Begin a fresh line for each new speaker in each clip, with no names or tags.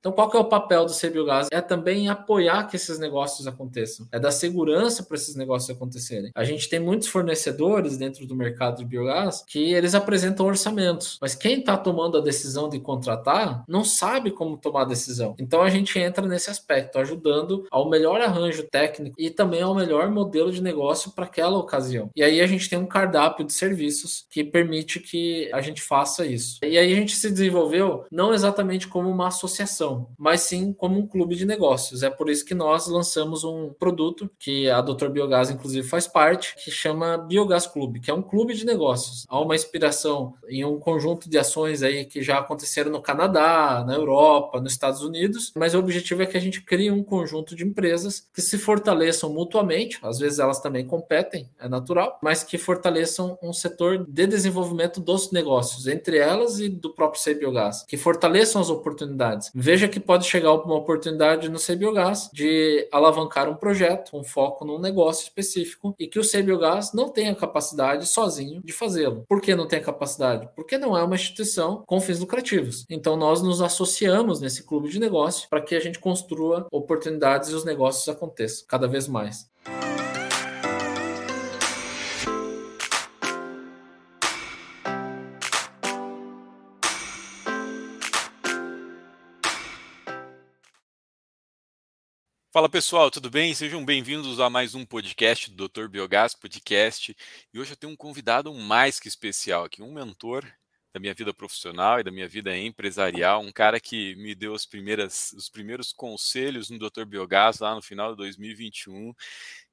Então, qual que é o papel do CBiogás? É também apoiar que esses negócios aconteçam, é dar segurança para esses negócios acontecerem. A gente tem muitos fornecedores dentro do mercado de biogás que eles apresentam orçamentos, mas quem está tomando a decisão de contratar não sabe como tomar a decisão. Então, a gente entra nesse aspecto, ajudando ao melhor arranjo técnico e também ao melhor modelo de negócio para aquela ocasião. E aí a gente tem um cardápio de serviços que permite que a gente faça isso. E aí a gente se desenvolveu não exatamente como uma associação associação, mas sim como um clube de negócios. É por isso que nós lançamos um produto que a Dr. Biogás, inclusive, faz parte, que chama Biogás Clube, que é um clube de negócios. Há uma inspiração em um conjunto de ações aí que já aconteceram no Canadá, na Europa, nos Estados Unidos, mas o objetivo é que a gente crie um conjunto de empresas que se fortaleçam mutuamente, às vezes elas também competem, é natural, mas que fortaleçam um setor de desenvolvimento dos negócios, entre elas e do próprio Biogás, que fortaleçam as oportunidades. Veja veja que pode chegar uma oportunidade no CBiogás de alavancar um projeto, um foco num negócio específico e que o CBiogás não tem a capacidade sozinho de fazê-lo. Por que não tem capacidade? Porque não é uma instituição com fins lucrativos. Então nós nos associamos nesse clube de negócio para que a gente construa oportunidades e os negócios aconteçam cada vez mais.
Fala pessoal, tudo bem? Sejam bem-vindos a mais um podcast do Dr. Biogás Podcast. E hoje eu tenho um convidado mais que especial aqui, um mentor da minha vida profissional e da minha vida empresarial, um cara que me deu as primeiras, os primeiros conselhos no Dr. Biogás lá no final de 2021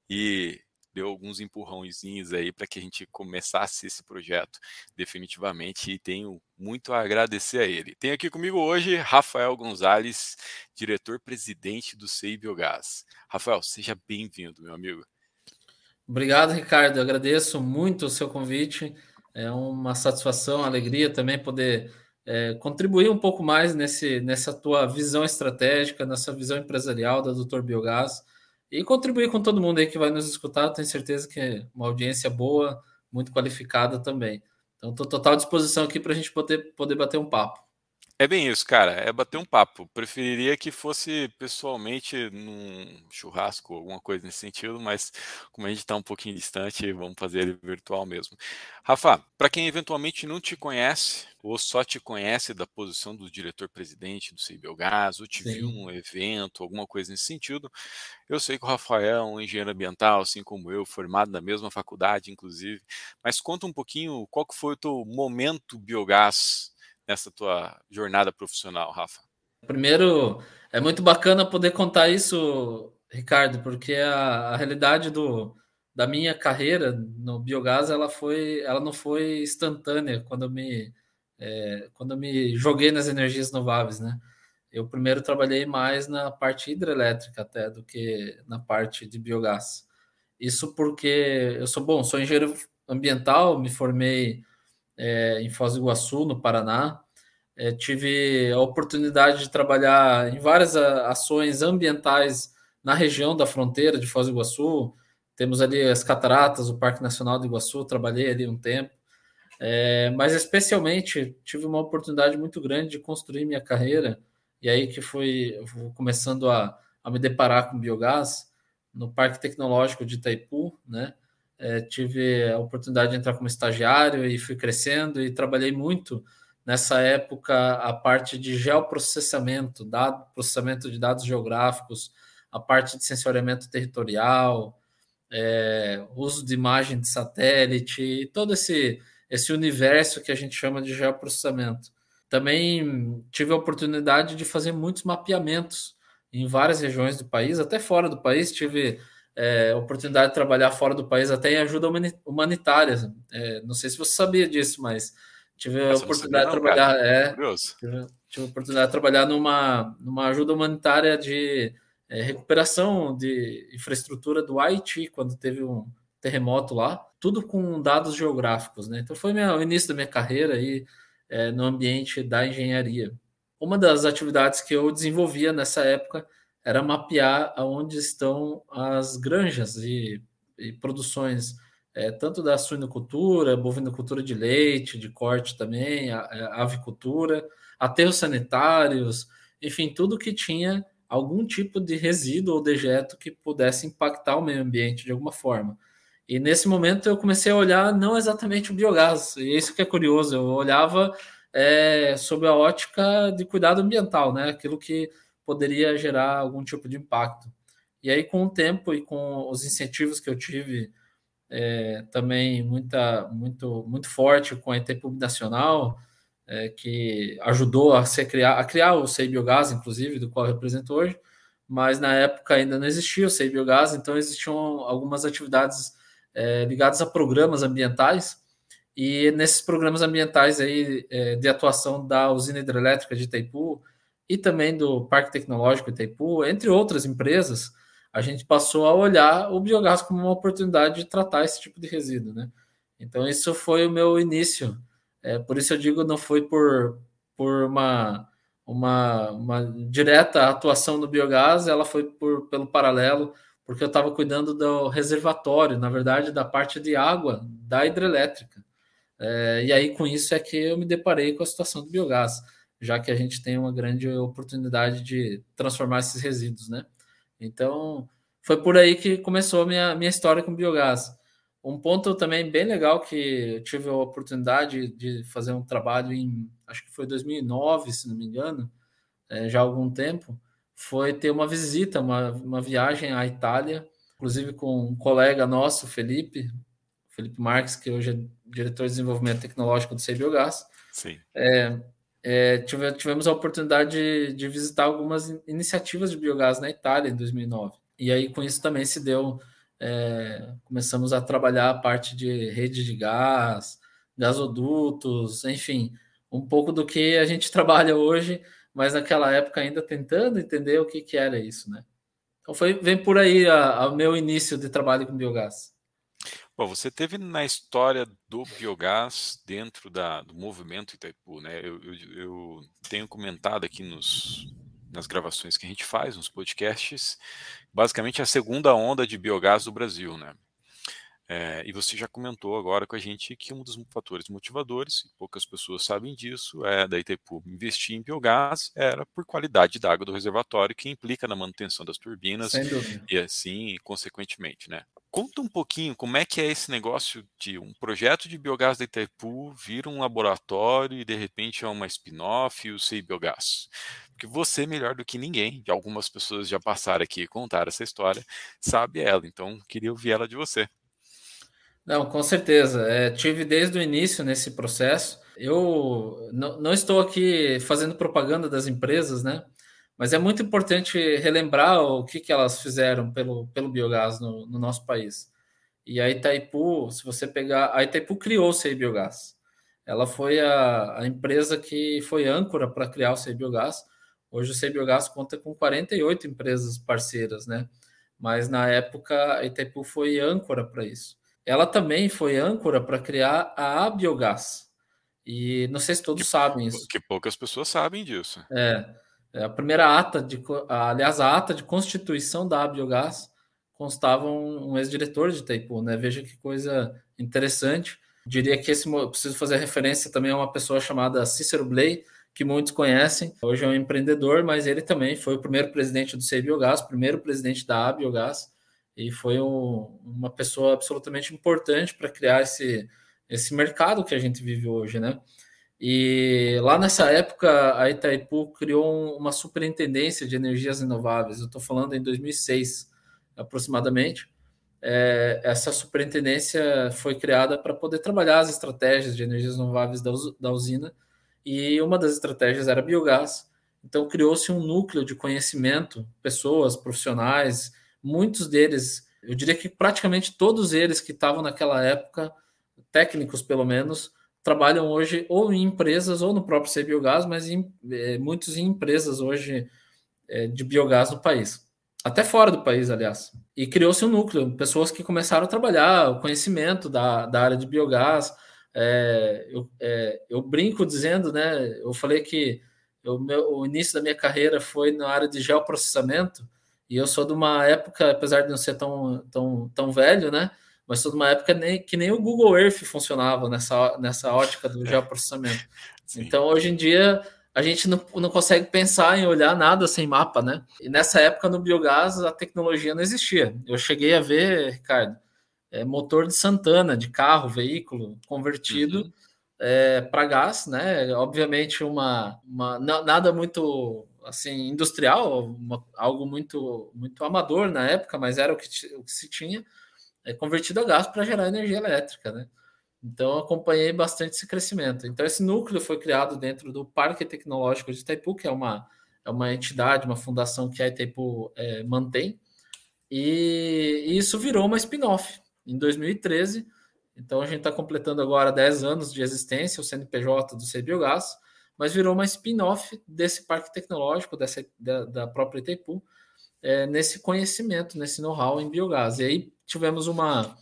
e deu alguns empurrãozinhos aí para que a gente começasse esse projeto definitivamente e tenho muito a agradecer a ele. Tenho aqui comigo hoje Rafael Gonzalez, diretor-presidente do CEI Biogás. Rafael, seja bem-vindo, meu amigo.
Obrigado, Ricardo. Eu agradeço muito o seu convite. É uma satisfação, alegria também poder é, contribuir um pouco mais nesse, nessa tua visão estratégica, nessa visão empresarial da Doutor Biogás e contribuir com todo mundo aí que vai nos escutar. Tenho certeza que é uma audiência boa, muito qualificada também. Então, estou total disposição aqui para a gente poder, poder bater um papo.
É bem isso, cara. É bater um papo. Preferiria que fosse pessoalmente num churrasco, alguma coisa nesse sentido, mas como a gente está um pouquinho distante, vamos fazer ele virtual mesmo. Rafa, para quem eventualmente não te conhece ou só te conhece da posição do diretor-presidente do CBLGás, ou te Sim. viu num evento, alguma coisa nesse sentido, eu sei que o Rafael é um engenheiro ambiental, assim como eu, formado na mesma faculdade, inclusive. Mas conta um pouquinho qual que foi o teu momento biogás nessa tua jornada profissional, Rafa?
Primeiro, é muito bacana poder contar isso, Ricardo, porque a, a realidade do, da minha carreira no biogás ela foi, ela não foi instantânea quando eu me é, quando eu me joguei nas energias renováveis, né? Eu primeiro trabalhei mais na parte hidrelétrica até do que na parte de biogás. Isso porque eu sou bom, sou engenheiro ambiental, me formei é, em Foz do Iguaçu, no Paraná. É, tive a oportunidade de trabalhar em várias ações ambientais na região da fronteira de Foz do Iguaçu. Temos ali as cataratas, o Parque Nacional do Iguaçu, trabalhei ali um tempo. É, mas especialmente tive uma oportunidade muito grande de construir minha carreira, e aí que fui começando a, a me deparar com biogás no Parque Tecnológico de Itaipu, né? É, tive a oportunidade de entrar como estagiário e fui crescendo e trabalhei muito nessa época a parte de geoprocessamento, dado, processamento de dados geográficos, a parte de sensoriamento territorial, é, uso de imagem de satélite, todo esse, esse universo que a gente chama de geoprocessamento. Também tive a oportunidade de fazer muitos mapeamentos em várias regiões do país, até fora do país, tive é, oportunidade de trabalhar fora do país, até em ajuda humanitária. É, não sei se você sabia disso, mas tive a oportunidade de trabalhar. é, tive, tive, a oportunidade de trabalhar numa, numa ajuda humanitária de é, recuperação de infraestrutura do Haiti, quando teve um terremoto lá, tudo com dados geográficos, né? Então foi minha, o início da minha carreira aí é, no ambiente da engenharia. Uma das atividades que eu desenvolvia nessa época era mapear aonde estão as granjas e, e produções, é, tanto da suinocultura, bovinocultura de leite, de corte também, a, a avicultura, aterros sanitários, enfim, tudo que tinha algum tipo de resíduo ou dejeto que pudesse impactar o meio ambiente de alguma forma. E nesse momento eu comecei a olhar não exatamente o biogás, e isso que é curioso, eu olhava é, sob a ótica de cuidado ambiental, né? Aquilo que poderia gerar algum tipo de impacto. E aí, com o tempo e com os incentivos que eu tive é, também muita, muito, muito forte com a Itaipu Nacional, é, que ajudou a, ser criar, a criar o Sei Biogás, inclusive, do qual eu represento hoje, mas na época ainda não existia o Sei Biogás, então existiam algumas atividades é, ligadas a programas ambientais, e nesses programas ambientais aí, é, de atuação da usina hidrelétrica de Itaipu e também do Parque Tecnológico Itaipu, entre outras empresas, a gente passou a olhar o biogás como uma oportunidade de tratar esse tipo de resíduo, né? Então, isso foi o meu início. É, por isso eu digo, não foi por, por uma, uma, uma direta atuação no biogás, ela foi por, pelo paralelo, porque eu estava cuidando do reservatório, na verdade, da parte de água da hidrelétrica. É, e aí, com isso, é que eu me deparei com a situação do biogás, já que a gente tem uma grande oportunidade de transformar esses resíduos, né? Então, foi por aí que começou a minha, minha história com biogás. Um ponto também bem legal que eu tive a oportunidade de fazer um trabalho em, acho que foi 2009, se não me engano, é, já há algum tempo, foi ter uma visita, uma, uma viagem à Itália, inclusive com um colega nosso, Felipe, Felipe Marques, que hoje é diretor de desenvolvimento tecnológico do Biogás.
Sim.
É, é, tive, tivemos a oportunidade de, de, visitar algumas iniciativas de biogás na Itália em 2009. E aí, com isso, também se deu. É, começamos a trabalhar a parte de rede de gás, gasodutos, enfim, um pouco do que a gente trabalha hoje, mas naquela época ainda tentando entender o que, que era isso, né? Então, foi, vem por aí o meu início de trabalho com biogás.
Bom, você teve na história do biogás dentro da, do movimento Itaipu, né? Eu, eu, eu tenho comentado aqui nos, nas gravações que a gente faz, nos podcasts, basicamente a segunda onda de biogás do Brasil, né? É, e você já comentou agora com a gente que um dos fatores motivadores, e poucas pessoas sabem disso, é da Itaipu investir em biogás era por qualidade da água do reservatório, que implica na manutenção das turbinas e assim, consequentemente, né? Conta um pouquinho como é que é esse negócio de um projeto de biogás da Itaipu vir um laboratório e de repente é uma spin-off e o Sei Biogás. Porque você, melhor do que ninguém, algumas pessoas já passaram aqui e contaram essa história, sabe ela. Então, queria ouvir ela de você.
Não, com certeza. É, tive desde o início nesse processo. Eu não, estou aqui fazendo propaganda das empresas, né? Mas é muito importante relembrar o que, que elas fizeram pelo, pelo biogás no, no nosso país. E a Itaipu, se você pegar, a Itaipu criou o CEI Biogás. Ela foi a, a empresa que foi âncora para criar o CEI Biogás. Hoje o CEI Biogás conta com 48 empresas parceiras, né? Mas na época a Itaipu foi âncora para isso. Ela também foi âncora para criar a Abiogás. E não sei se todos
que,
sabem isso.
Que poucas pessoas sabem disso.
É. É, a primeira ata de, aliás, a ata de constituição da Biogás constava um, um ex-diretor de Itaipu, né? Veja que coisa interessante. Diria que esse preciso fazer referência também a uma pessoa chamada Cícero Blay, que muitos conhecem. Hoje é um empreendedor, mas ele também foi o primeiro presidente do CEI Biogás, primeiro presidente da Biogás, e foi um, uma pessoa absolutamente importante para criar esse, esse mercado que a gente vive hoje, né? E lá nessa época, a Itaipu criou uma superintendência de energias renováveis. Eu estou falando em 2006, aproximadamente. É, essa superintendência foi criada para poder trabalhar as estratégias de energias renováveis da, da usina, e uma das estratégias era biogás. Então, criou-se um núcleo de conhecimento, pessoas, profissionais, muitos deles, eu diria que praticamente todos eles que estavam naquela época, técnicos pelo menos, trabalham hoje ou em empresas ou no próprio C Biogás, mas em, é, muitos em empresas hoje é, de biogás no país, até fora do país, aliás. E criou-se um núcleo, pessoas que começaram a trabalhar o conhecimento da, da área de biogás. É, eu, é, eu, brinco dizendo, né? Eu falei que eu, meu, o início da minha carreira foi na área de geoprocessamento, e eu sou de uma época, apesar de não ser tão, tão, tão velho, né? mas foi uma época nem, que nem o Google Earth funcionava nessa, nessa ótica do geoprocessamento. Sim. Então, hoje em dia, a gente não, não consegue pensar em olhar nada sem mapa, né? E nessa época no biogás a tecnologia não existia. Eu cheguei a ver, Ricardo, é, motor de Santana, de carro, veículo convertido uhum. é, para gás, né? Obviamente uma, uma nada muito assim industrial, uma, algo muito muito amador na época, mas era o que, o que se tinha, é, convertido a gás para gerar energia elétrica, né? Então, acompanhei bastante esse crescimento. Então, esse núcleo foi criado dentro do Parque Tecnológico de Itaipu, que é uma, é uma entidade, uma fundação que a Itaipu é, mantém, e, e, isso virou uma spin-off em 2013. Então, a gente está completando agora 10 anos de existência, o CNPJ do CBiogás, mas virou uma spin-off desse parque tecnológico, dessa, da, da própria Itaipu, é, nesse conhecimento, nesse know-how em biogás. E aí tivemos uma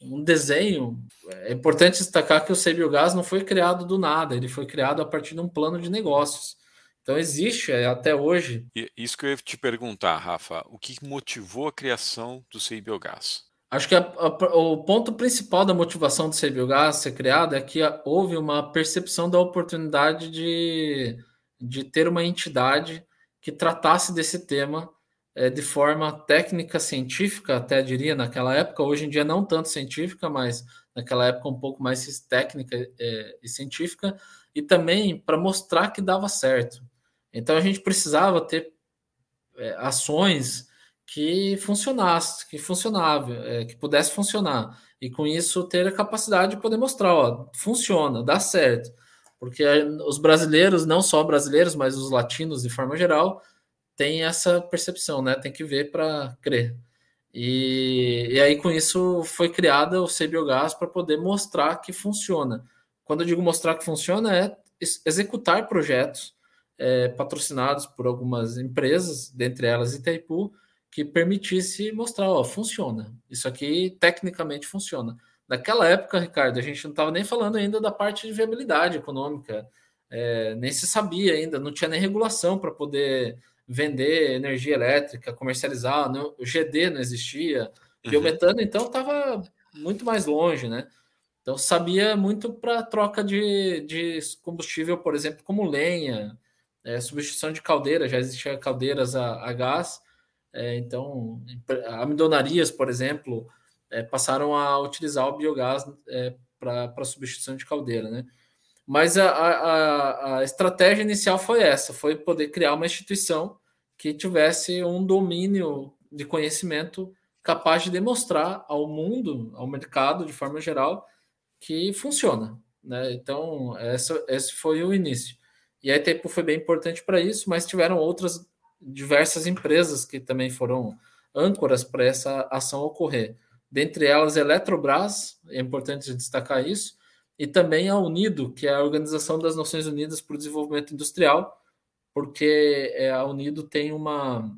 um desenho. É importante destacar que o Sebiogás não foi criado do nada, ele foi criado a partir de um plano de negócios. Então existe é, até hoje.
Isso que eu ia te perguntar, Rafa, o que motivou a criação do Sebiogás?
Acho que a, a, o ponto principal da motivação do Sebiogás ser criado é que houve uma percepção da oportunidade de, de ter uma entidade que tratasse desse tema é, de forma técnica, científica, até diria naquela época, hoje em dia não tanto científica, mas naquela época um pouco mais técnica é, e científica, e também para mostrar que dava certo. Então a gente precisava ter é, ações que funcionassem, que funcionavam, é, que pudesse funcionar, e com isso ter a capacidade de poder mostrar, ó, funciona, dá certo. Porque os brasileiros, não só brasileiros, mas os latinos de forma geral, tem essa percepção, né? Tem que ver para crer. E, e aí, com isso, foi criada o C-Biogás para poder mostrar que funciona. Quando eu digo mostrar que funciona, é executar projetos é, patrocinados por algumas empresas, dentre elas Itaipu, que permitisse mostrar, ó, funciona. Isso aqui tecnicamente funciona. Naquela época, Ricardo, a gente não estava nem falando ainda da parte de viabilidade econômica, é, nem se sabia ainda, não tinha nem regulação para poder vender energia elétrica, comercializar, não, o GD não existia, uhum. biometano então estava muito mais longe, né? Então sabia muito para troca de, de combustível, por exemplo, como lenha, é, substituição de caldeira, já existia caldeiras a, a gás, é, então amidonarias, por exemplo, é, passaram a utilizar o biogás é, para substituição de caldeira, né? Mas a, a, a estratégia inicial foi essa: foi poder criar uma instituição que tivesse um domínio de conhecimento capaz de demonstrar ao mundo, ao mercado de forma geral, que funciona. Né? Então, essa, esse foi o início. E a Itaipu foi bem importante para isso, mas tiveram outras diversas empresas que também foram âncoras para essa ação ocorrer. Dentre elas, Eletrobras, é importante destacar isso, e também a Unido, que é a Organização das Nações Unidas para o Desenvolvimento Industrial, porque é, a Unido tem uma,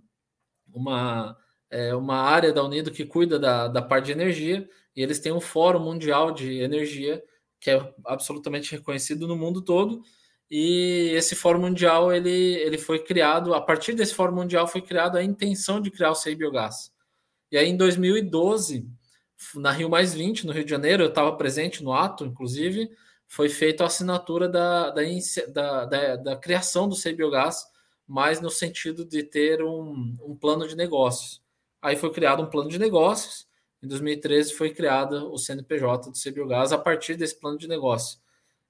uma, é, uma área da Unido que cuida da, da parte de energia, e eles têm um Fórum Mundial de Energia, que é absolutamente reconhecido no mundo todo, e esse Fórum Mundial ele, ele foi criado, a partir desse Fórum Mundial foi criado a intenção de criar o CEI Biogás. E aí em 2012, na Rio Mais 20, no Rio de Janeiro, eu estava presente no ato, inclusive, foi feita a assinatura da, da, da, da, da criação do CBiogás, mas no sentido de ter um, um plano de negócios. Aí foi criado um plano de negócios, em 2013 foi criado o CNPJ do CBiogás a partir desse plano de negócio.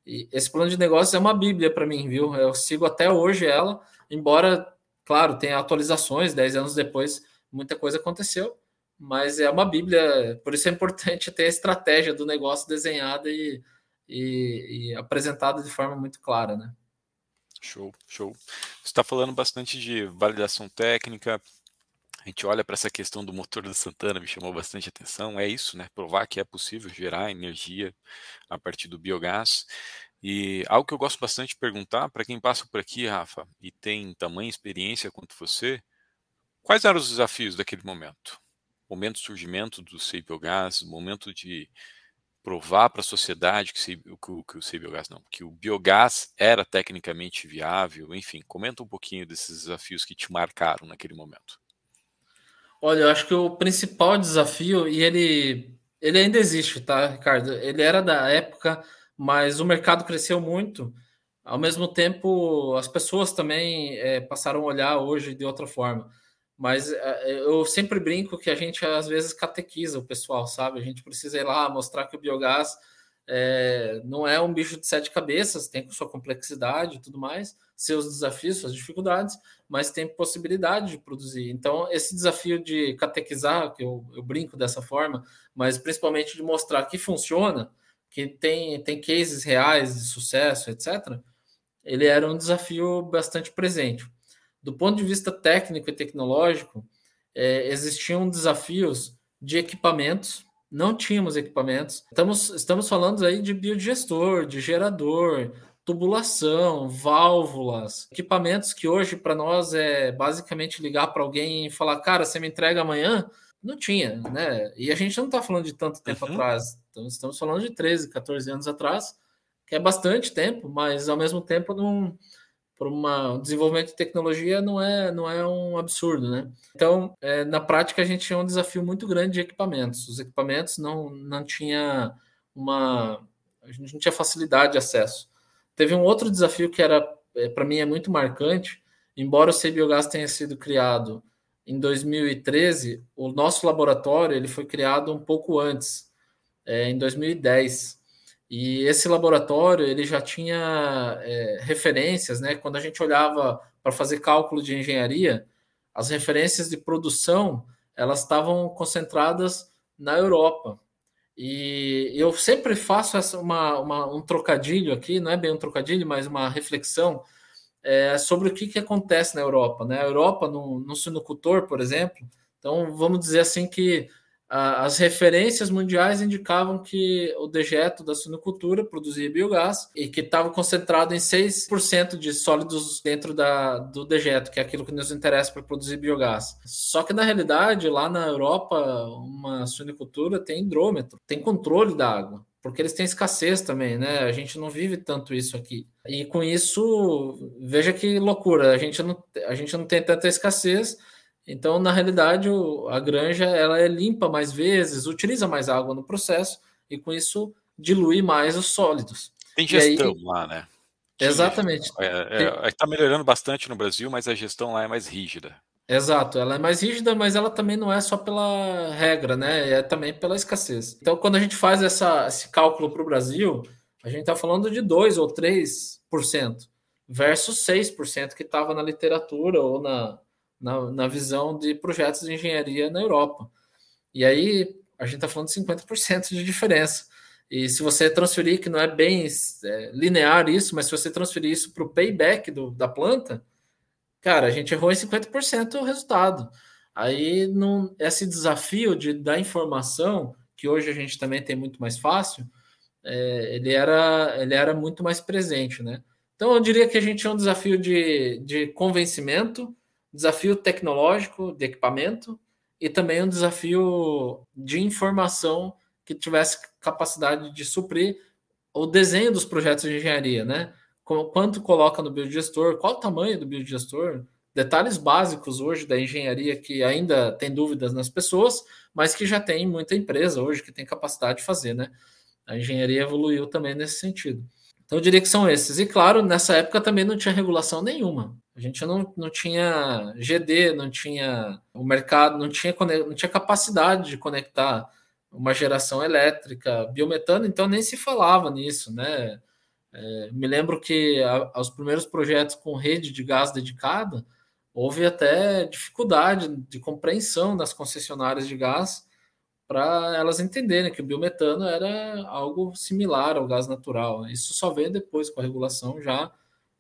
E esse plano de negócios é uma bíblia para mim, viu? Eu sigo até hoje ela, embora, claro, tenha atualizações, 10 anos depois muita coisa aconteceu, mas é uma bíblia, por isso é importante ter a estratégia do negócio desenhada e, e, e apresentado de forma muito clara, né?
Show, show. Você está falando bastante de validação técnica. A gente olha para essa questão do motor da Santana, me chamou bastante atenção. É isso, né? Provar que é possível gerar energia a partir do biogás. E algo que eu gosto bastante de perguntar para quem passa por aqui, Rafa, e tem tamanha experiência quanto você, quais eram os desafios daquele momento? Momento de surgimento do biogás, momento de provar para a sociedade que, que, que, o biogás não, que o biogás era tecnicamente viável, enfim, comenta um pouquinho desses desafios que te marcaram naquele momento.
Olha, eu acho que o principal desafio, e ele, ele ainda existe, tá, Ricardo? Ele era da época, mas o mercado cresceu muito. ao mesmo tempo, as pessoas também é, passaram a olhar hoje de outra forma. Mas é, eu sempre brinco que a gente às vezes catequiza o pessoal, sabe? A gente precisa ir lá mostrar que o biogás é, não é um bicho de sete cabeças, tem sua complexidade e tudo mais, seus desafios, suas dificuldades, mas tem possibilidade de produzir. Então, esse desafio de catequizar, que eu, eu brinco dessa forma, mas principalmente de mostrar que funciona, que tem, tem cases reais de sucesso, etc., ele era um desafio bastante presente. Do ponto de vista técnico e tecnológico, é, existiam desafios de equipamentos, não tínhamos equipamentos. Estamos, estamos falando aí de biodigestor, de gerador, tubulação, válvulas, equipamentos que hoje para nós é basicamente ligar para alguém e falar, cara, você me entrega amanhã? Não tinha, né? E a gente não está falando de tanto tempo uhum. atrás, então, estamos falando de 13, 14 anos atrás que é bastante tempo, mas ao mesmo tempo não para um desenvolvimento de tecnologia não é, não é um absurdo, né? Então, é, na prática, a gente tinha um desafio muito grande de equipamentos. Os equipamentos não, não tinha uma... A gente não tinha facilidade de acesso. Teve um outro desafio que era, é, para mim, é muito marcante. Embora o CBiogás tenha sido criado em 2013, o nosso laboratório ele foi criado um pouco antes, é, em 2010. E esse laboratório ele já tinha é, referências, né? Quando a gente olhava para fazer cálculo de engenharia, as referências de produção elas estavam concentradas na Europa. E eu sempre faço essa, uma, uma, um trocadilho aqui, não é bem um trocadilho, mas uma reflexão é, sobre o que, que acontece na Europa. Né? A Europa, no, no sinocultor, por exemplo, então vamos dizer assim que as referências mundiais indicavam que o dejeto da suinocultura produzia biogás e que estava concentrado em 6% de sólidos dentro da, do dejeto, que é aquilo que nos interessa para produzir biogás. Só que, na realidade, lá na Europa, uma suinocultura tem hidrômetro, tem controle da água porque eles têm escassez também, né? A gente não vive tanto isso aqui. E com isso, veja que loucura, a gente não, a gente não tem tanta escassez, então, na realidade, a granja ela é limpa mais vezes, utiliza mais água no processo e com isso dilui mais os sólidos.
Tem gestão aí, lá, né?
Exatamente.
Está é, é, tá melhorando bastante no Brasil, mas a gestão lá é mais rígida.
Exato, ela é mais rígida, mas ela também não é só pela regra, né? É também pela escassez. Então, quando a gente faz essa, esse cálculo para o Brasil, a gente está falando de 2 ou 3% versus 6% que estava na literatura ou na, na, na visão de projetos de engenharia na Europa. E aí a gente está falando de 50% de diferença. E se você transferir, que não é bem é, linear isso, mas se você transferir isso para o payback do, da planta, cara, a gente errou em 50% o resultado. Aí, num, esse desafio de dar informação, que hoje a gente também tem muito mais fácil, é, ele, era, ele era muito mais presente, né? Então, eu diria que a gente tinha um desafio de, de convencimento, desafio tecnológico de equipamento e também um desafio de informação que tivesse capacidade de suprir o desenho dos projetos de engenharia, né? Quanto coloca no biodigestor, qual o tamanho do biodigestor, detalhes básicos hoje da engenharia que ainda tem dúvidas nas pessoas, mas que já tem muita empresa hoje que tem capacidade de fazer, né? A engenharia evoluiu também nesse sentido. Então, eu diria que são esses. E, claro, nessa época também não tinha regulação nenhuma. A gente não, não tinha GD, não tinha o mercado, não tinha, não tinha capacidade de conectar uma geração elétrica, biometano, então nem se falava nisso, né? É, me lembro que a, os primeiros projetos com rede de gás dedicada, houve até dificuldade de compreensão das concessionárias de gás para elas entenderem que o biometano era algo similar ao gás natural. Isso só veio depois com a regulação já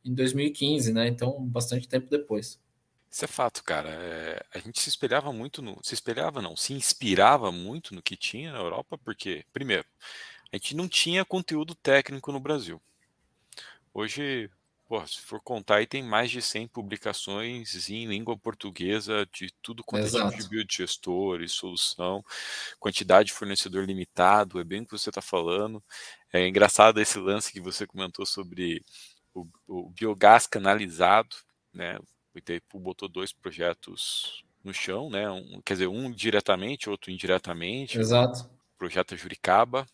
em 2015, né? Então, bastante tempo depois.
Isso é fato, cara. É, a gente se espelhava muito no. Se espelhava, não, se inspirava muito no que tinha na Europa, porque, primeiro, a gente não tinha conteúdo técnico no Brasil. Hoje, pô, se for contar, aí tem mais de 100 publicações em língua portuguesa de tudo quanto é tipo de biodigestor e solução, quantidade de fornecedor limitado, é bem o que você está falando. É engraçado esse lance que você comentou sobre o, o biogás canalizado, né? O Itaipu botou dois projetos no chão, né? Um, quer dizer, um diretamente, outro indiretamente.
Exato.
O projeto Juricaba.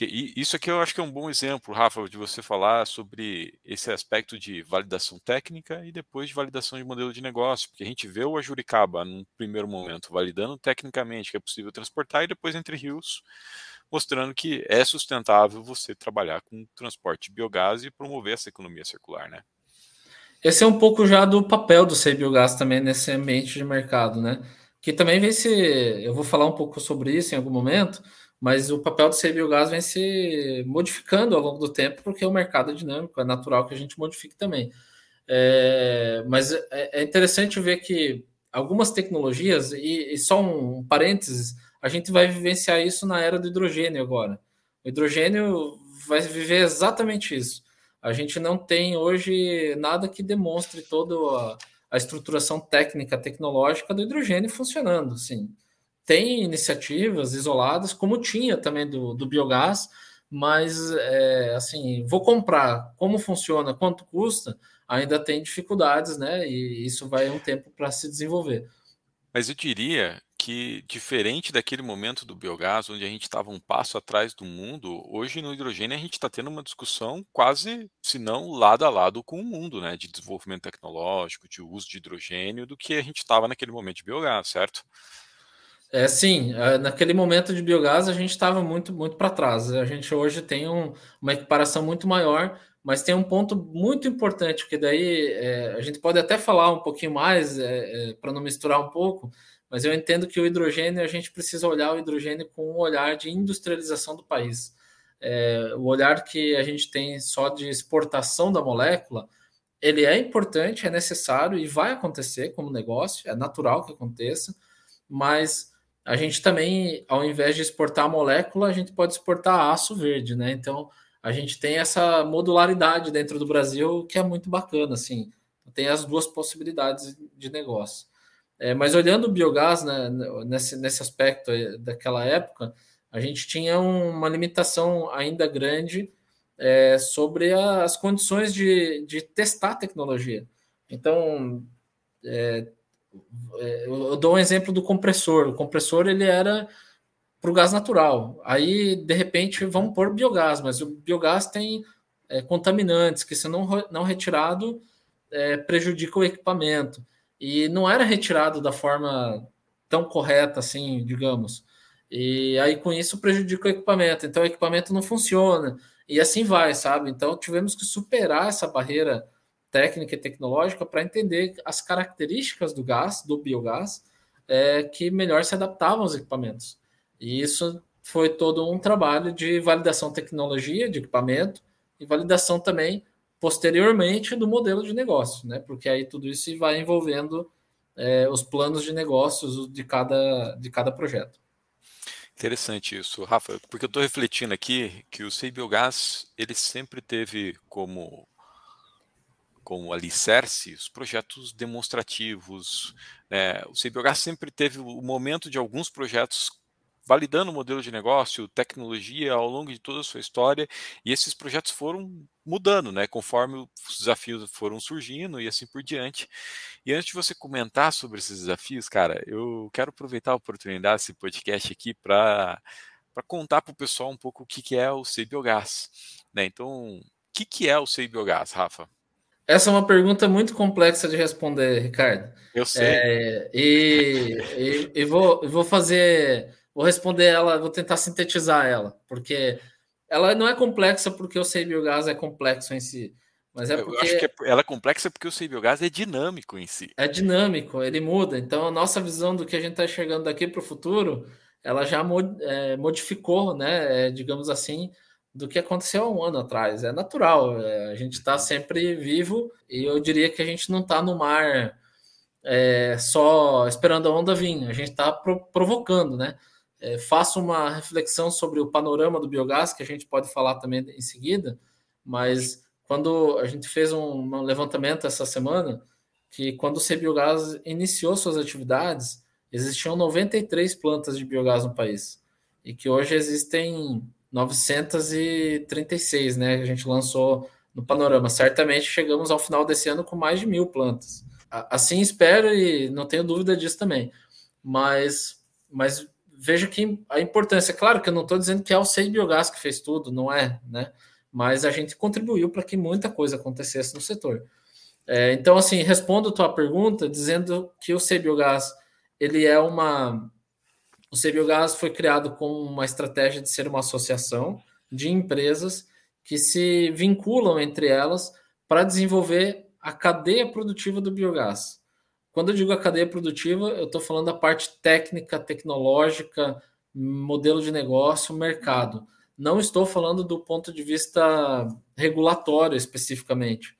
Isso aqui eu acho que é um bom exemplo, Rafa, de você falar sobre esse aspecto de validação técnica e depois de validação de modelo de negócio, porque a gente vê o Ajuricaba, num primeiro momento, validando tecnicamente que é possível transportar e depois entre rios, mostrando que é sustentável você trabalhar com transporte de biogás e promover essa economia circular, né?
Esse é um pouco já do papel do Sei Biogás também nesse ambiente de mercado, né? Que também vem se. Eu vou falar um pouco sobre isso em algum momento, mas o papel do Sei Biogás vem se modificando ao longo do tempo, porque o mercado é dinâmico, é natural que a gente modifique também. É, mas é, é interessante ver que algumas tecnologias, e, e só um parênteses, a gente vai vivenciar isso na era do hidrogênio agora. O hidrogênio vai viver exatamente isso. A gente não tem hoje nada que demonstre toda a, a estruturação técnica, tecnológica do hidrogênio funcionando. Sim. Tem iniciativas isoladas, como tinha também do, do biogás, mas é, assim, vou comprar, como funciona, quanto custa, ainda tem dificuldades, né? E isso vai um tempo para se desenvolver.
Mas eu diria que, diferente daquele momento do biogás, onde a gente estava um passo atrás do mundo, hoje no hidrogênio a gente está tendo uma discussão quase, se não lado a lado com o mundo, né, de desenvolvimento tecnológico, de uso de hidrogênio, do que a gente estava naquele momento de biogás, certo?
É, sim, é, naquele momento de biogás a gente estava muito, muito para trás. A gente hoje tem um, uma equiparação muito maior, mas tem um ponto muito importante, que daí é, a gente pode até falar um pouquinho mais, é, é para não misturar um pouco, mas eu entendo que o hidrogênio, a gente precisa olhar o hidrogênio com um olhar de industrialização do país. É, o olhar que a gente tem só de exportação da molécula, ele é importante, é necessário e vai acontecer como negócio, é natural que aconteça, mas a gente também, ao invés de exportar molécula, a gente pode exportar aço verde, né? Então, a gente tem essa modularidade dentro do Brasil que é muito bacana, assim. Tem as duas possibilidades de negócio. É, mas olhando o biogás né, nesse, nesse aspecto daquela época, a gente tinha uma limitação ainda grande é, sobre as condições de, de testar a tecnologia. Então, é eu dou um exemplo do compressor. O compressor ele era para o gás natural. Aí, de repente, vamos pôr biogás, mas o biogás tem é, contaminantes que, se não, não retirado, é, prejudica o equipamento e não era retirado da forma tão correta assim, digamos. E aí com isso prejudica o equipamento, então o equipamento não funciona e assim vai, sabe? Então tivemos que superar essa barreira técnica e tecnológica para entender as características do gás, do biogás, é, que melhor se adaptavam aos equipamentos. E isso foi todo um trabalho de validação tecnologia de equipamento e validação também posteriormente do modelo de negócio, né? Porque aí tudo isso vai envolvendo é, os planos de negócios de cada, de cada projeto.
Interessante isso, Rafa, porque eu estou refletindo aqui que o Sei Biogás ele sempre teve como como alicerce os projetos demonstrativos. Né? O Biogás sempre teve o momento de alguns projetos validando o modelo de negócio, tecnologia ao longo de toda a sua história, e esses projetos foram mudando, né, conforme os desafios foram surgindo e assim por diante. E antes de você comentar sobre esses desafios, cara, eu quero aproveitar a oportunidade desse podcast aqui para para contar para o pessoal um pouco o que, que é o Sei Biogás. Né? Então, o que, que é o Sei Biogás, Rafa?
Essa é uma pergunta muito complexa de responder, Ricardo.
Eu sei.
É, e, e, e vou, vou fazer Vou responder ela, vou tentar sintetizar ela, porque ela não é complexa porque o sei biogás é complexo em si. Mas é porque. Eu acho que
é, ela é complexa porque o sei biogás é dinâmico em si.
É dinâmico, ele muda. Então, a nossa visão do que a gente está enxergando daqui para o futuro, ela já é, modificou, né? É, digamos assim, do que aconteceu há um ano atrás. É natural, é, a gente está uhum. sempre vivo e eu diria que a gente não está no mar é, só esperando a onda vir, a gente está pro provocando, né? é, faço uma reflexão sobre o panorama do biogás, que a gente pode falar também em seguida, mas quando a gente fez um, um levantamento essa semana, que quando o C-Biogás iniciou suas atividades, existiam 93 plantas de biogás no país, e que hoje existem 936, né? A gente lançou no panorama. Certamente chegamos ao final desse ano com mais de mil plantas. Assim espero e não tenho dúvida disso também. Mas, mas veja que a importância, claro que eu não estou dizendo que é o Sei Biogás que fez tudo, não é, né? Mas a gente contribuiu para que muita coisa acontecesse no setor. É, então, assim, respondo a tua pergunta dizendo que o Sei Biogás, ele é uma... O Sei Biogás foi criado com uma estratégia de ser uma associação de empresas que se vinculam entre elas para desenvolver a cadeia produtiva do biogás. Quando eu digo a cadeia produtiva, eu estou falando da parte técnica, tecnológica, modelo de negócio, mercado. Não estou falando do ponto de vista regulatório especificamente.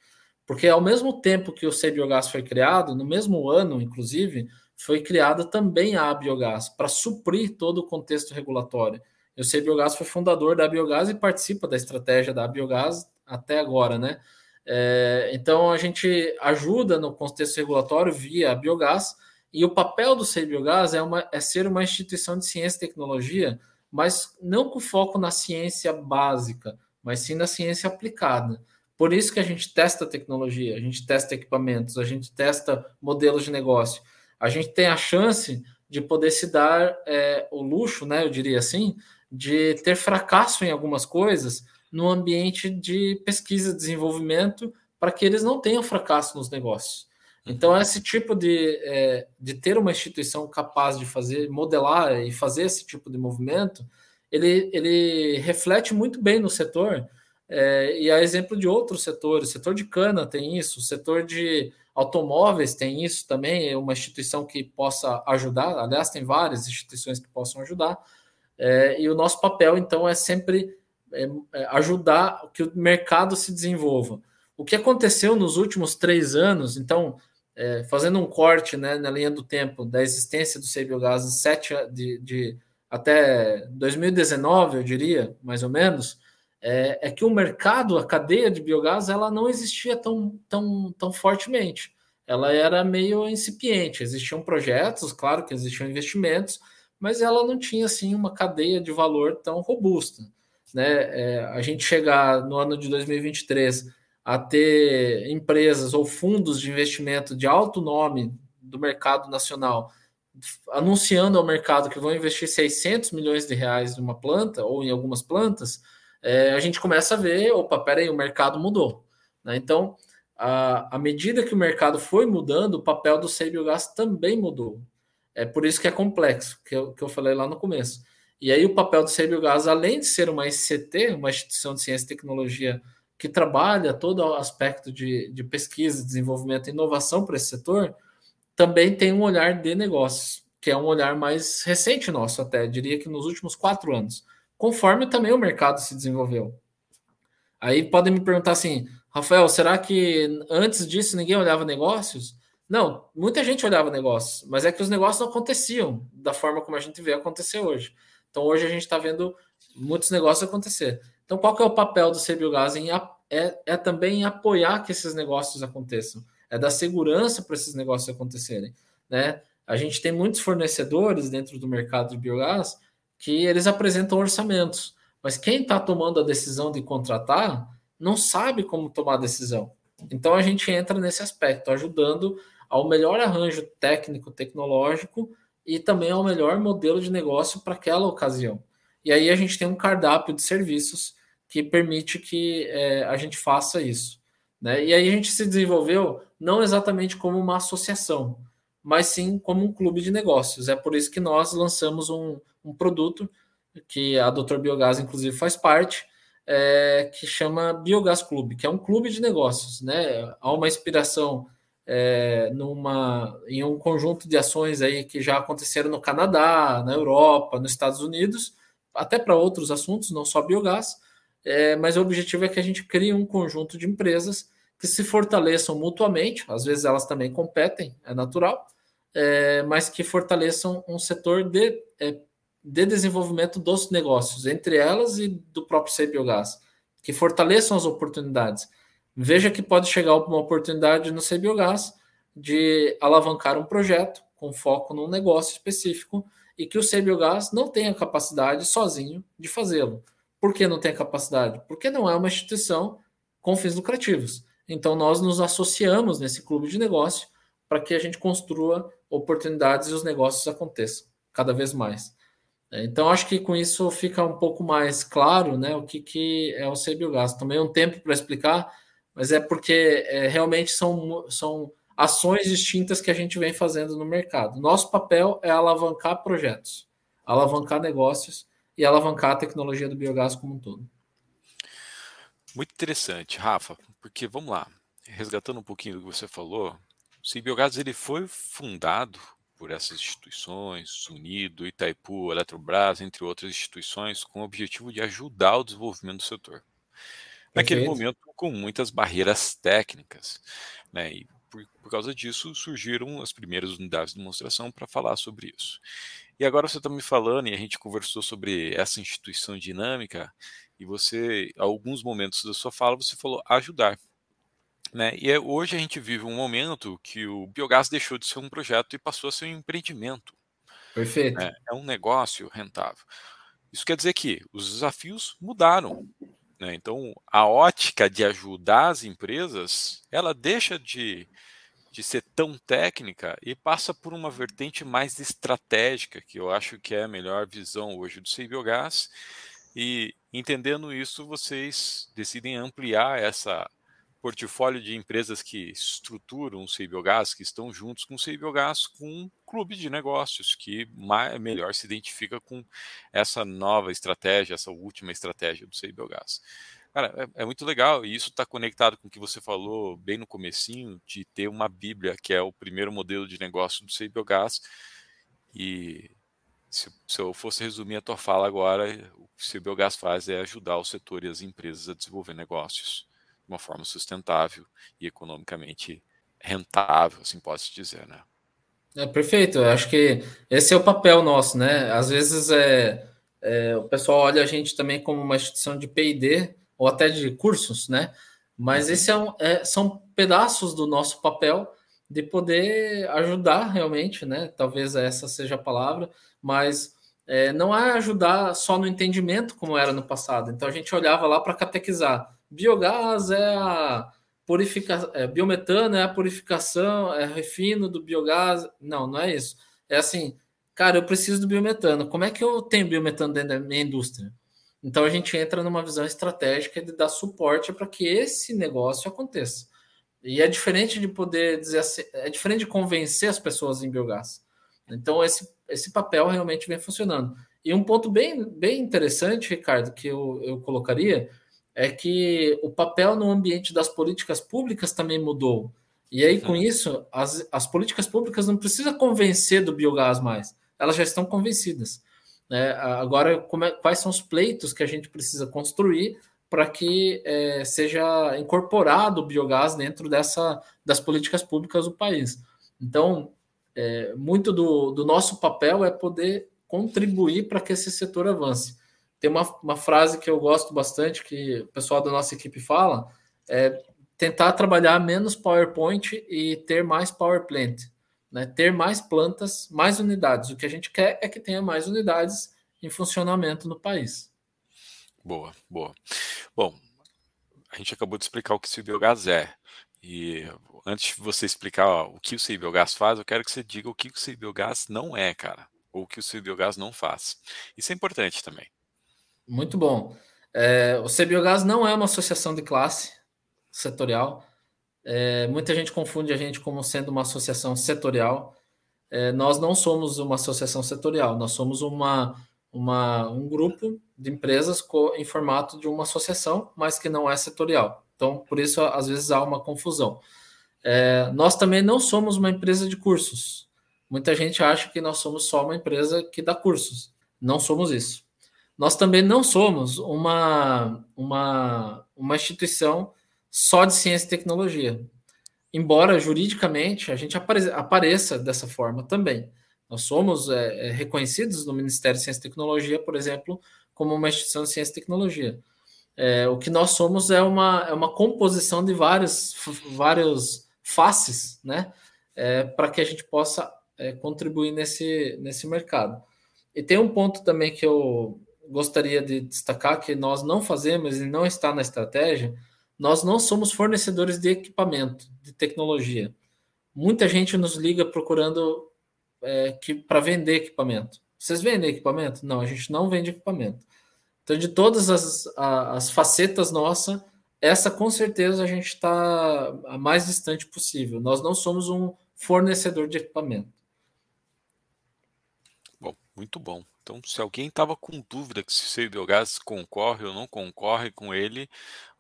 Porque ao mesmo tempo que o C-Biogás foi criado, no mesmo ano, inclusive, foi criada também a Biogás, para suprir todo o contexto regulatório. O C-Biogás foi fundador da Biogás e participa da estratégia da Biogás até agora, né? É, então a gente ajuda no contexto regulatório via a biogás, e o papel do SEI Biogás é, uma, é ser uma instituição de ciência e tecnologia, mas não com foco na ciência básica, mas sim na ciência aplicada. Por isso que a gente testa tecnologia, a gente testa equipamentos, a gente testa modelos de negócio. A gente tem a chance de poder se dar é, o luxo, né, eu diria assim, de ter fracasso em algumas coisas, no ambiente de pesquisa e desenvolvimento para que eles não tenham fracasso nos negócios. Então, uhum. esse tipo de, é, de ter uma instituição capaz de fazer, modelar e fazer esse tipo de movimento, ele, ele reflete muito bem no setor. É, e há exemplo de outros setores. O setor de cana tem isso, o setor de automóveis tem isso também, é uma instituição que possa ajudar. Aliás, tem várias instituições que possam ajudar. É, e o nosso papel, então, é sempre é, é, ajudar que o mercado se desenvolva. O que aconteceu nos últimos três anos, então, é, fazendo um corte né, na linha do tempo da existência do Biogás de, sete, de, de até 2019, eu diria, mais ou menos, é, é, que o mercado, a cadeia de biogás, ela não existia tão, tão, tão fortemente. Ela era meio incipiente. Existiam projetos, claro que existiam investimentos, mas ela não tinha assim uma cadeia de valor tão robusta né, é, a gente chegar no ano de 2023 a ter empresas ou fundos de investimento de alto nome do mercado nacional anunciando ao mercado que vão investir 600 milhões de reais em uma planta ou em algumas plantas, é, a gente começa a ver, opa, peraí, o mercado mudou. Né? Então, à, medida que o mercado foi mudando, o papel do Sei Biogás também mudou. É por isso que é complexo, que eu, que eu falei lá no começo. E aí o papel do CBGás, além de ser uma SCT, uma instituição de ciência e tecnologia que trabalha todo o aspecto de, de pesquisa, desenvolvimento e inovação para esse setor, também tem um olhar de negócios, que é um olhar mais recente nosso até, diria que nos últimos quatro anos, conforme também o mercado se desenvolveu. Aí podem me perguntar assim, Rafael, será que antes disso ninguém olhava negócios? Não, muita gente olhava negócios, mas é que os negócios não aconteciam da forma como a gente vê acontecer hoje. Então hoje a gente está vendo muitos negócios acontecer. Então qual que é o papel do Cebiogás? Em, é, é também apoiar que esses negócios aconteçam, é dar segurança para esses negócios acontecerem. Né? A gente tem muitos fornecedores dentro do mercado de biogás que eles apresentam orçamentos, mas quem está tomando a decisão de contratar não sabe como tomar a decisão. Então a gente entra nesse aspecto, ajudando ao melhor arranjo técnico, tecnológico e também é o melhor modelo de negócio para aquela ocasião. E aí a gente tem um cardápio de serviços que permite que é, a gente faça isso. Né? E aí a gente se desenvolveu não exatamente como uma associação, mas sim como um clube de negócios. É por isso que nós lançamos um, um produto que a Doutor Biogás, inclusive, faz parte, é, que chama Biogás Clube, que é um clube de negócios. Né? Há uma inspiração é, numa, em um conjunto de ações aí que já aconteceram no Canadá, na Europa, nos Estados Unidos, até para outros assuntos, não só biogás, é, mas o objetivo é que a gente crie um conjunto de empresas que se fortaleçam mutuamente, às vezes elas também competem, é natural, é, mas que fortaleçam um setor de, é, de desenvolvimento dos negócios, entre elas e do próprio C Biogás, que fortaleçam as oportunidades. Veja que pode chegar uma oportunidade no CBiogás de alavancar um projeto com foco num negócio específico e que o CBiogás não tem a capacidade sozinho de fazê-lo. Por que não tem capacidade? Porque não é uma instituição com fins lucrativos. Então, nós nos associamos nesse clube de negócio para que a gente construa oportunidades e os negócios aconteçam cada vez mais. É, então, acho que com isso fica um pouco mais claro né, o que, que é o CBiogás. Tomei um tempo para explicar, mas é porque é, realmente são, são ações distintas que a gente vem fazendo no mercado. Nosso papel é alavancar projetos, alavancar negócios e alavancar a tecnologia do biogás como um todo.
Muito interessante, Rafa, porque vamos lá, resgatando um pouquinho do que você falou, o CBiogás ele foi fundado por essas instituições, Unido, Itaipu, Eletrobras, entre outras instituições, com o objetivo de ajudar o desenvolvimento do setor. Naquele Perfeito. momento, com muitas barreiras técnicas, né? E por, por causa disso surgiram as primeiras unidades de demonstração para falar sobre isso. E agora você está me falando, e a gente conversou sobre essa instituição dinâmica, e você, alguns momentos da sua fala, você falou ajudar. Né? E é, hoje a gente vive um momento que o biogás deixou de ser um projeto e passou a ser um empreendimento.
Perfeito.
Né? É um negócio rentável. Isso quer dizer que os desafios mudaram. Né? Então, a ótica de ajudar as empresas, ela deixa de, de ser tão técnica e passa por uma vertente mais estratégica, que eu acho que é a melhor visão hoje do Biogás. E entendendo isso, vocês decidem ampliar essa portfólio de empresas que estruturam o CBiogás, que estão juntos com o CBiogás, com um clube de negócios que mais, melhor se identifica com essa nova estratégia, essa última estratégia do CBiogás. Cara, é, é, muito legal e isso está conectado com o que você falou bem no comecinho, de ter uma bíblia, que é o primeiro modelo de negócio do CBiogás, e se, se, eu fosse resumir a tua fala agora, o que o Biogás faz é ajudar o setor e as empresas a desenvolver negócios de uma forma sustentável e economicamente rentável, assim pode-se dizer, né?
É perfeito. Eu acho que esse é o papel nosso, né? Às vezes é, é o pessoal olha a gente também como uma instituição de P&D ou até de cursos, né? Mas uhum. esse é, um, é são pedaços do nosso papel de poder ajudar realmente, né? Talvez essa seja a palavra, mas é, não é ajudar só no entendimento como era no passado. Então a gente olhava lá para catequizar. Biogás é a purificação, é, biometano é a purificação, é refino do biogás. Não, não é isso. É assim, cara, eu preciso do biometano. Como é que eu tenho biometano dentro da minha indústria? Então a gente entra numa visão estratégica de dar suporte para que esse negócio aconteça. E é diferente de poder dizer assim, é diferente de convencer as pessoas em biogás. Então esse, esse papel realmente vem funcionando. E um ponto bem, bem interessante, Ricardo, que eu, eu colocaria é que o papel no ambiente das políticas públicas também mudou. E aí, com isso, as, as políticas públicas não precisam convencer do biogás mais, elas já estão convencidas. Né? Agora, é, quais são os pleitos que a gente precisa construir para que é, seja incorporado o biogás dentro dessa, das políticas públicas do país? Então, é, muito do, do nosso papel é poder contribuir para que esse setor avance. Tem uma, uma frase que eu gosto bastante, que o pessoal da nossa equipe fala, é tentar trabalhar menos PowerPoint e ter mais Power Plant. Né? Ter mais plantas, mais unidades. O que a gente quer é que tenha mais unidades em funcionamento no país.
Boa, boa. Bom, a gente acabou de explicar o que o biogás é. E antes de você explicar o que o biogás faz, eu quero que você diga o que o biogás não é, cara. Ou o que o biogás não faz. Isso é importante também.
Muito bom. É, o CBiogás não é uma associação de classe setorial. É, muita gente confunde a gente como sendo uma associação setorial. É, nós não somos uma associação setorial, nós somos uma, uma, um grupo de empresas em formato de uma associação, mas que não é setorial. Então, por isso, às vezes há uma confusão. É, nós também não somos uma empresa de cursos. Muita gente acha que nós somos só uma empresa que dá cursos. Não somos isso. Nós também não somos uma, uma, uma instituição só de ciência e tecnologia. Embora juridicamente a gente apare, apareça dessa forma também. Nós somos é, é, reconhecidos no Ministério de Ciência e Tecnologia, por exemplo, como uma instituição de ciência e tecnologia. É, o que nós somos é uma, é uma composição de vários, vários faces, né? É, para que a gente possa é, contribuir nesse, nesse mercado. E tem um ponto também que eu, gostaria de destacar que nós não fazemos e não está na estratégia, nós não somos fornecedores de equipamento, de tecnologia. Muita gente nos liga procurando é, que para vender equipamento. Vocês vendem equipamento? Não, a gente não vende equipamento. Então, de todas as, as facetas nossa, essa com certeza a gente está a mais distante possível. Nós não somos um fornecedor de equipamento.
Bom, muito bom. Então, se alguém estava com dúvida que se o biogás concorre ou não concorre com ele,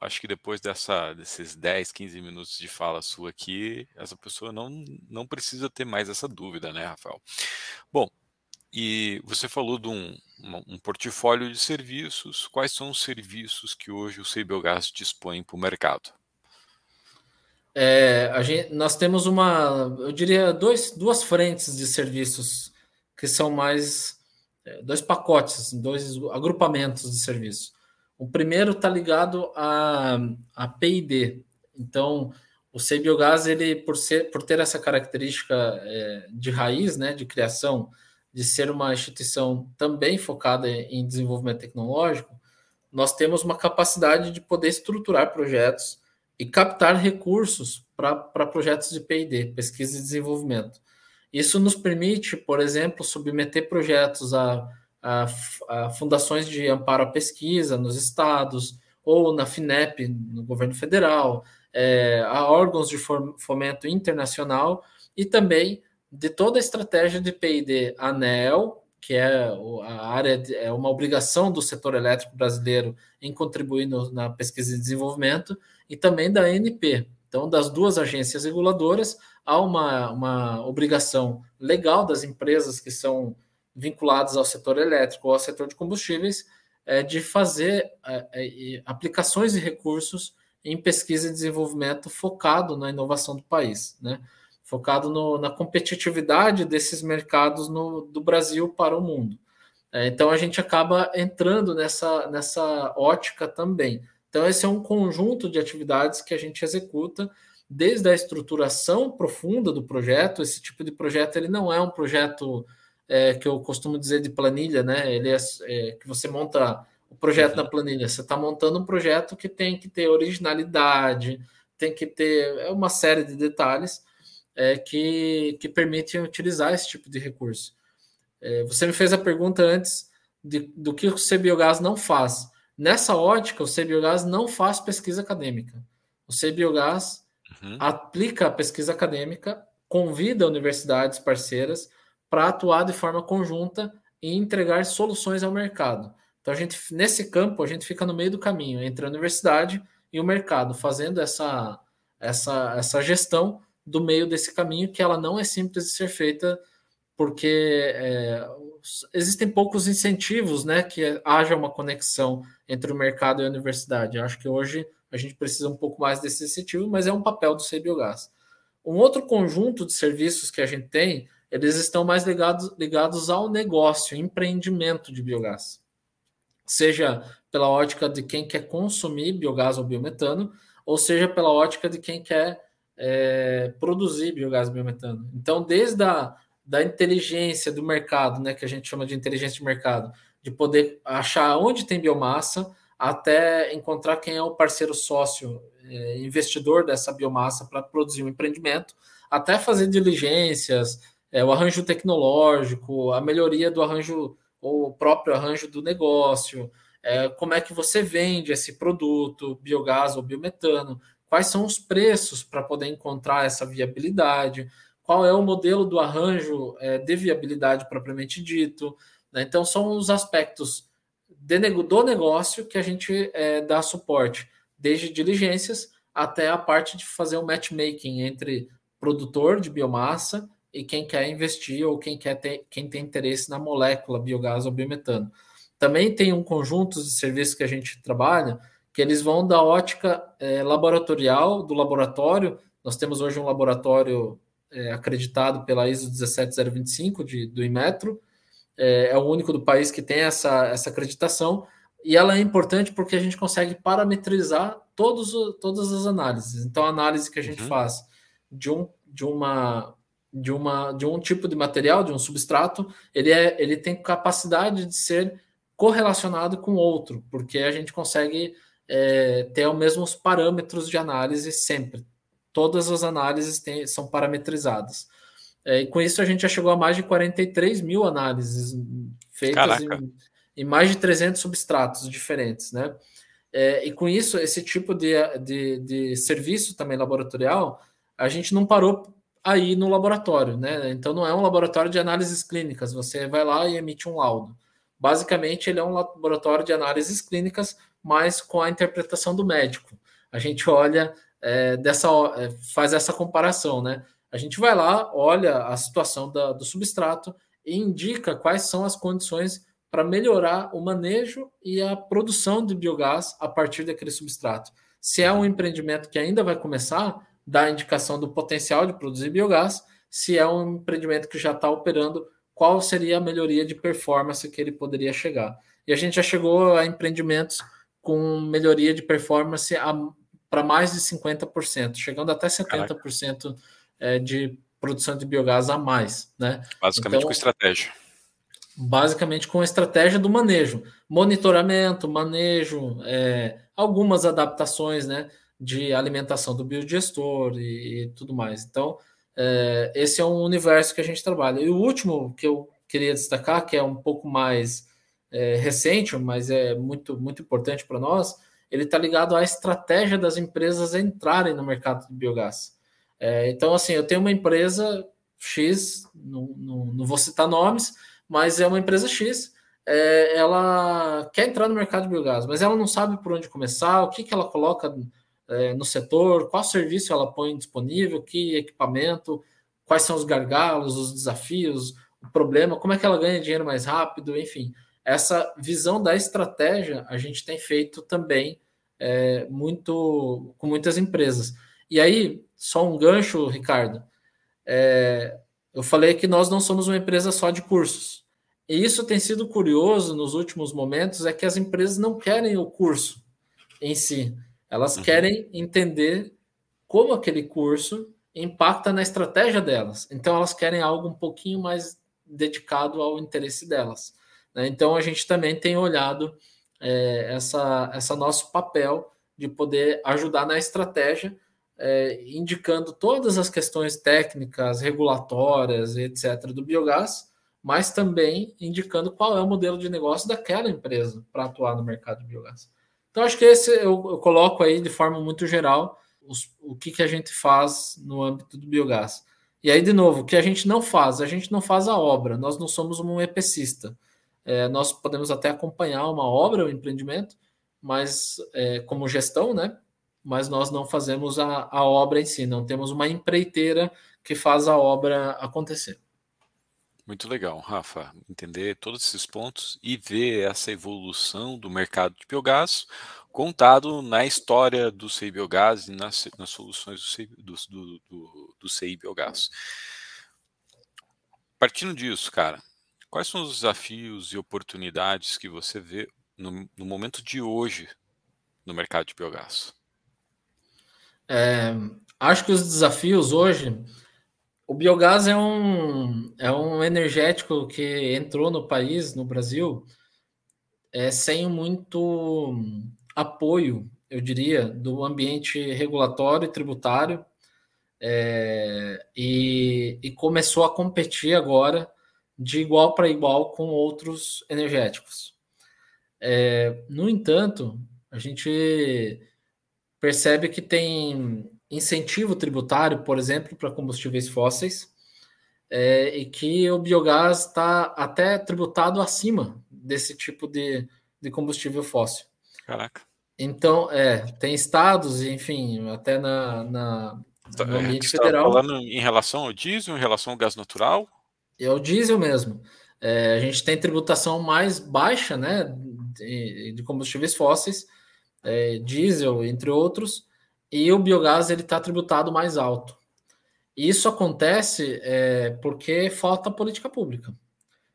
acho que depois dessa, desses 10, 15 minutos de fala sua aqui, essa pessoa não, não precisa ter mais essa dúvida, né, Rafael? Bom, e você falou de um, um portfólio de serviços. Quais são os serviços que hoje o CBiogás dispõe para o mercado?
É, a gente, nós temos uma, eu diria, dois, duas frentes de serviços que são mais dois pacotes, dois agrupamentos de serviço. O primeiro está ligado a, a P&D. Então, o CBiogás, ele por ser, por ter essa característica é, de raiz, né, de criação, de ser uma instituição também focada em desenvolvimento tecnológico, nós temos uma capacidade de poder estruturar projetos e captar recursos para projetos de P&D, pesquisa e desenvolvimento. Isso nos permite, por exemplo, submeter projetos a, a, a fundações de amparo à pesquisa nos estados, ou na FINEP, no governo federal, é, a órgãos de fomento internacional e também de toda a estratégia de P&D ANEL, que é a área de, é uma obrigação do setor elétrico brasileiro em contribuir no, na pesquisa e desenvolvimento, e também da ANP. Então, das duas agências reguladoras, há uma, uma obrigação legal das empresas que são vinculadas ao setor elétrico ou ao setor de combustíveis é, de fazer é, é, aplicações de recursos em pesquisa e desenvolvimento focado na inovação do país, né? focado no, na competitividade desses mercados no, do Brasil para o mundo. É, então a gente acaba entrando nessa, nessa ótica também. Então, esse é um conjunto de atividades que a gente executa desde a estruturação profunda do projeto. Esse tipo de projeto ele não é um projeto é, que eu costumo dizer de planilha, né? Ele é, é que você monta o projeto uhum. na planilha. Você está montando um projeto que tem que ter originalidade, tem que ter é uma série de detalhes é, que, que permitem utilizar esse tipo de recurso. É, você me fez a pergunta antes de, do que o CBiogás não faz. Nessa ótica, o CBiogás não faz pesquisa acadêmica. O CBiogás uhum. aplica a pesquisa acadêmica, convida universidades parceiras para atuar de forma conjunta e entregar soluções ao mercado. Então, a gente, nesse campo, a gente fica no meio do caminho entre a universidade e o mercado, fazendo essa, essa, essa gestão do meio desse caminho, que ela não é simples de ser feita, porque é, existem poucos incentivos né, que haja uma conexão entre o mercado e a universidade. Eu acho que hoje a gente precisa um pouco mais desse incentivo, mas é um papel do CBiogás. Um outro conjunto de serviços que a gente tem, eles estão mais ligados, ligados ao negócio, empreendimento de biogás. Seja pela ótica de quem quer consumir biogás ou biometano, ou seja pela ótica de quem quer é, produzir biogás biometano. Então, desde a da inteligência do mercado, né, que a gente chama de inteligência de mercado, de poder achar onde tem biomassa, até encontrar quem é o parceiro sócio, é, investidor dessa biomassa para produzir um empreendimento, até fazer diligências, é, o arranjo tecnológico, a melhoria do arranjo, ou o próprio arranjo do negócio, é, como é que você vende esse produto, biogás ou biometano, quais são os preços para poder encontrar essa viabilidade, qual é o modelo do arranjo é, de viabilidade propriamente dito. Né? Então, são os aspectos do negócio que a gente é, dá suporte, desde diligências até a parte de fazer o um matchmaking entre produtor de biomassa e quem quer investir ou quem quer ter, quem tem interesse na molécula biogás ou biometano. Também tem um conjunto de serviços que a gente trabalha que eles vão da ótica é, laboratorial do laboratório. Nós temos hoje um laboratório é, acreditado pela ISO 17025 de, do Inmetro. É, é, o único do país que tem essa, essa acreditação. E ela é importante porque a gente consegue parametrizar todos, todas as análises. Então, a análise que a gente uhum. faz de, um, de, uma, de, uma, de um tipo de material, de um substrato, ele, é, ele tem capacidade de ser correlacionado com outro, porque a gente consegue é, ter os mesmos parâmetros de análise sempre. Todas as análises têm, são parametrizadas. É, e com isso a gente já chegou a mais de 43 mil análises feitas em, em, mais de 300 substratos diferentes, né? É, e com isso, esse tipo de, de, de serviço também laboratorial, a gente não parou aí no laboratório, né? Então não é um laboratório de análises clínicas, você vai lá e emite um laudo. Basicamente, ele é um laboratório de análises clínicas, mas com a interpretação do médico. A gente olha é, dessa, é, faz essa comparação, né? A gente vai lá, olha a situação da, do substrato e indica quais são as condições para melhorar o manejo e a produção de biogás a partir daquele substrato. Se é um empreendimento que ainda vai começar, dá a indicação do potencial de produzir biogás. Se é um empreendimento que já está operando, qual seria a melhoria de performance que ele poderia chegar. E a gente já chegou a empreendimentos com melhoria de performance para mais de 50%, chegando até 70% é, de produção de biogás a mais. Né?
Basicamente então, com estratégia.
Basicamente com estratégia do manejo, monitoramento, manejo, é, algumas adaptações né, de alimentação do biodigestor e, e tudo mais. Então, é, esse é um universo que a gente trabalha. E o último que eu queria destacar, que é um pouco mais é, recente, mas é muito, muito importante para nós, ele está ligado à estratégia das empresas entrarem no mercado de biogás. É, então, assim, eu tenho uma empresa X, não, não, não, vou citar nomes, mas é uma empresa X, é, ela quer entrar no mercado de biogás, mas ela não sabe por onde começar, o que, que ela coloca é, no setor, qual serviço ela põe disponível, que equipamento, quais são os gargalos, os desafios, o problema, como é que ela ganha dinheiro mais rápido, enfim. Essa visão da estratégia a gente tem feito também é, muito com muitas empresas. E aí, só um gancho, Ricardo. É, eu falei que nós não somos uma empresa só de cursos. E isso tem sido curioso nos últimos momentos, é que as empresas não querem o curso em si. Elas uhum. querem entender como aquele curso impacta na estratégia delas. Então, elas querem algo um pouquinho mais dedicado ao interesse delas. Né? Então, a gente também tem olhado é, essa, essa nosso papel de poder ajudar na estratégia, é, indicando todas as questões técnicas, regulatórias, etc., do biogás, mas também indicando qual é o modelo de negócio daquela empresa para atuar no mercado de biogás. Então, acho que esse eu, eu coloco aí de forma muito geral os, o que, que a gente faz no âmbito do biogás. E aí, de novo, o que a gente não faz? A gente não faz a obra, nós não somos um EPCista. É, nós podemos até acompanhar uma obra, um empreendimento, mas é, como gestão, né? Mas nós não fazemos a, a obra em si, não temos uma empreiteira que faz a obra acontecer.
Muito legal, Rafa, entender todos esses pontos e ver essa evolução do mercado de biogás contado na história do CI Biogás e nas, nas soluções do CI, do, do, do, do CI Biogás. Partindo disso, cara, quais são os desafios e oportunidades que você vê no, no momento de hoje no mercado de biogás?
É, acho que os desafios hoje o biogás é um, é um energético que entrou no país, no Brasil, é, sem muito apoio, eu diria, do ambiente regulatório e tributário, é, e, e começou a competir agora de igual para igual com outros energéticos. É, no entanto, a gente percebe que tem incentivo tributário, por exemplo, para combustíveis fósseis, é, e que o biogás está até tributado acima desse tipo de, de combustível fóssil.
Caraca.
Então, é, tem estados, enfim, até na, na
no é, ambiente federal. falando em relação ao diesel, em relação ao gás natural?
É o diesel mesmo. É, a gente tem tributação mais baixa, né, de, de combustíveis fósseis, é, diesel, entre outros, e o biogás ele está tributado mais alto. Isso acontece é, porque falta política pública.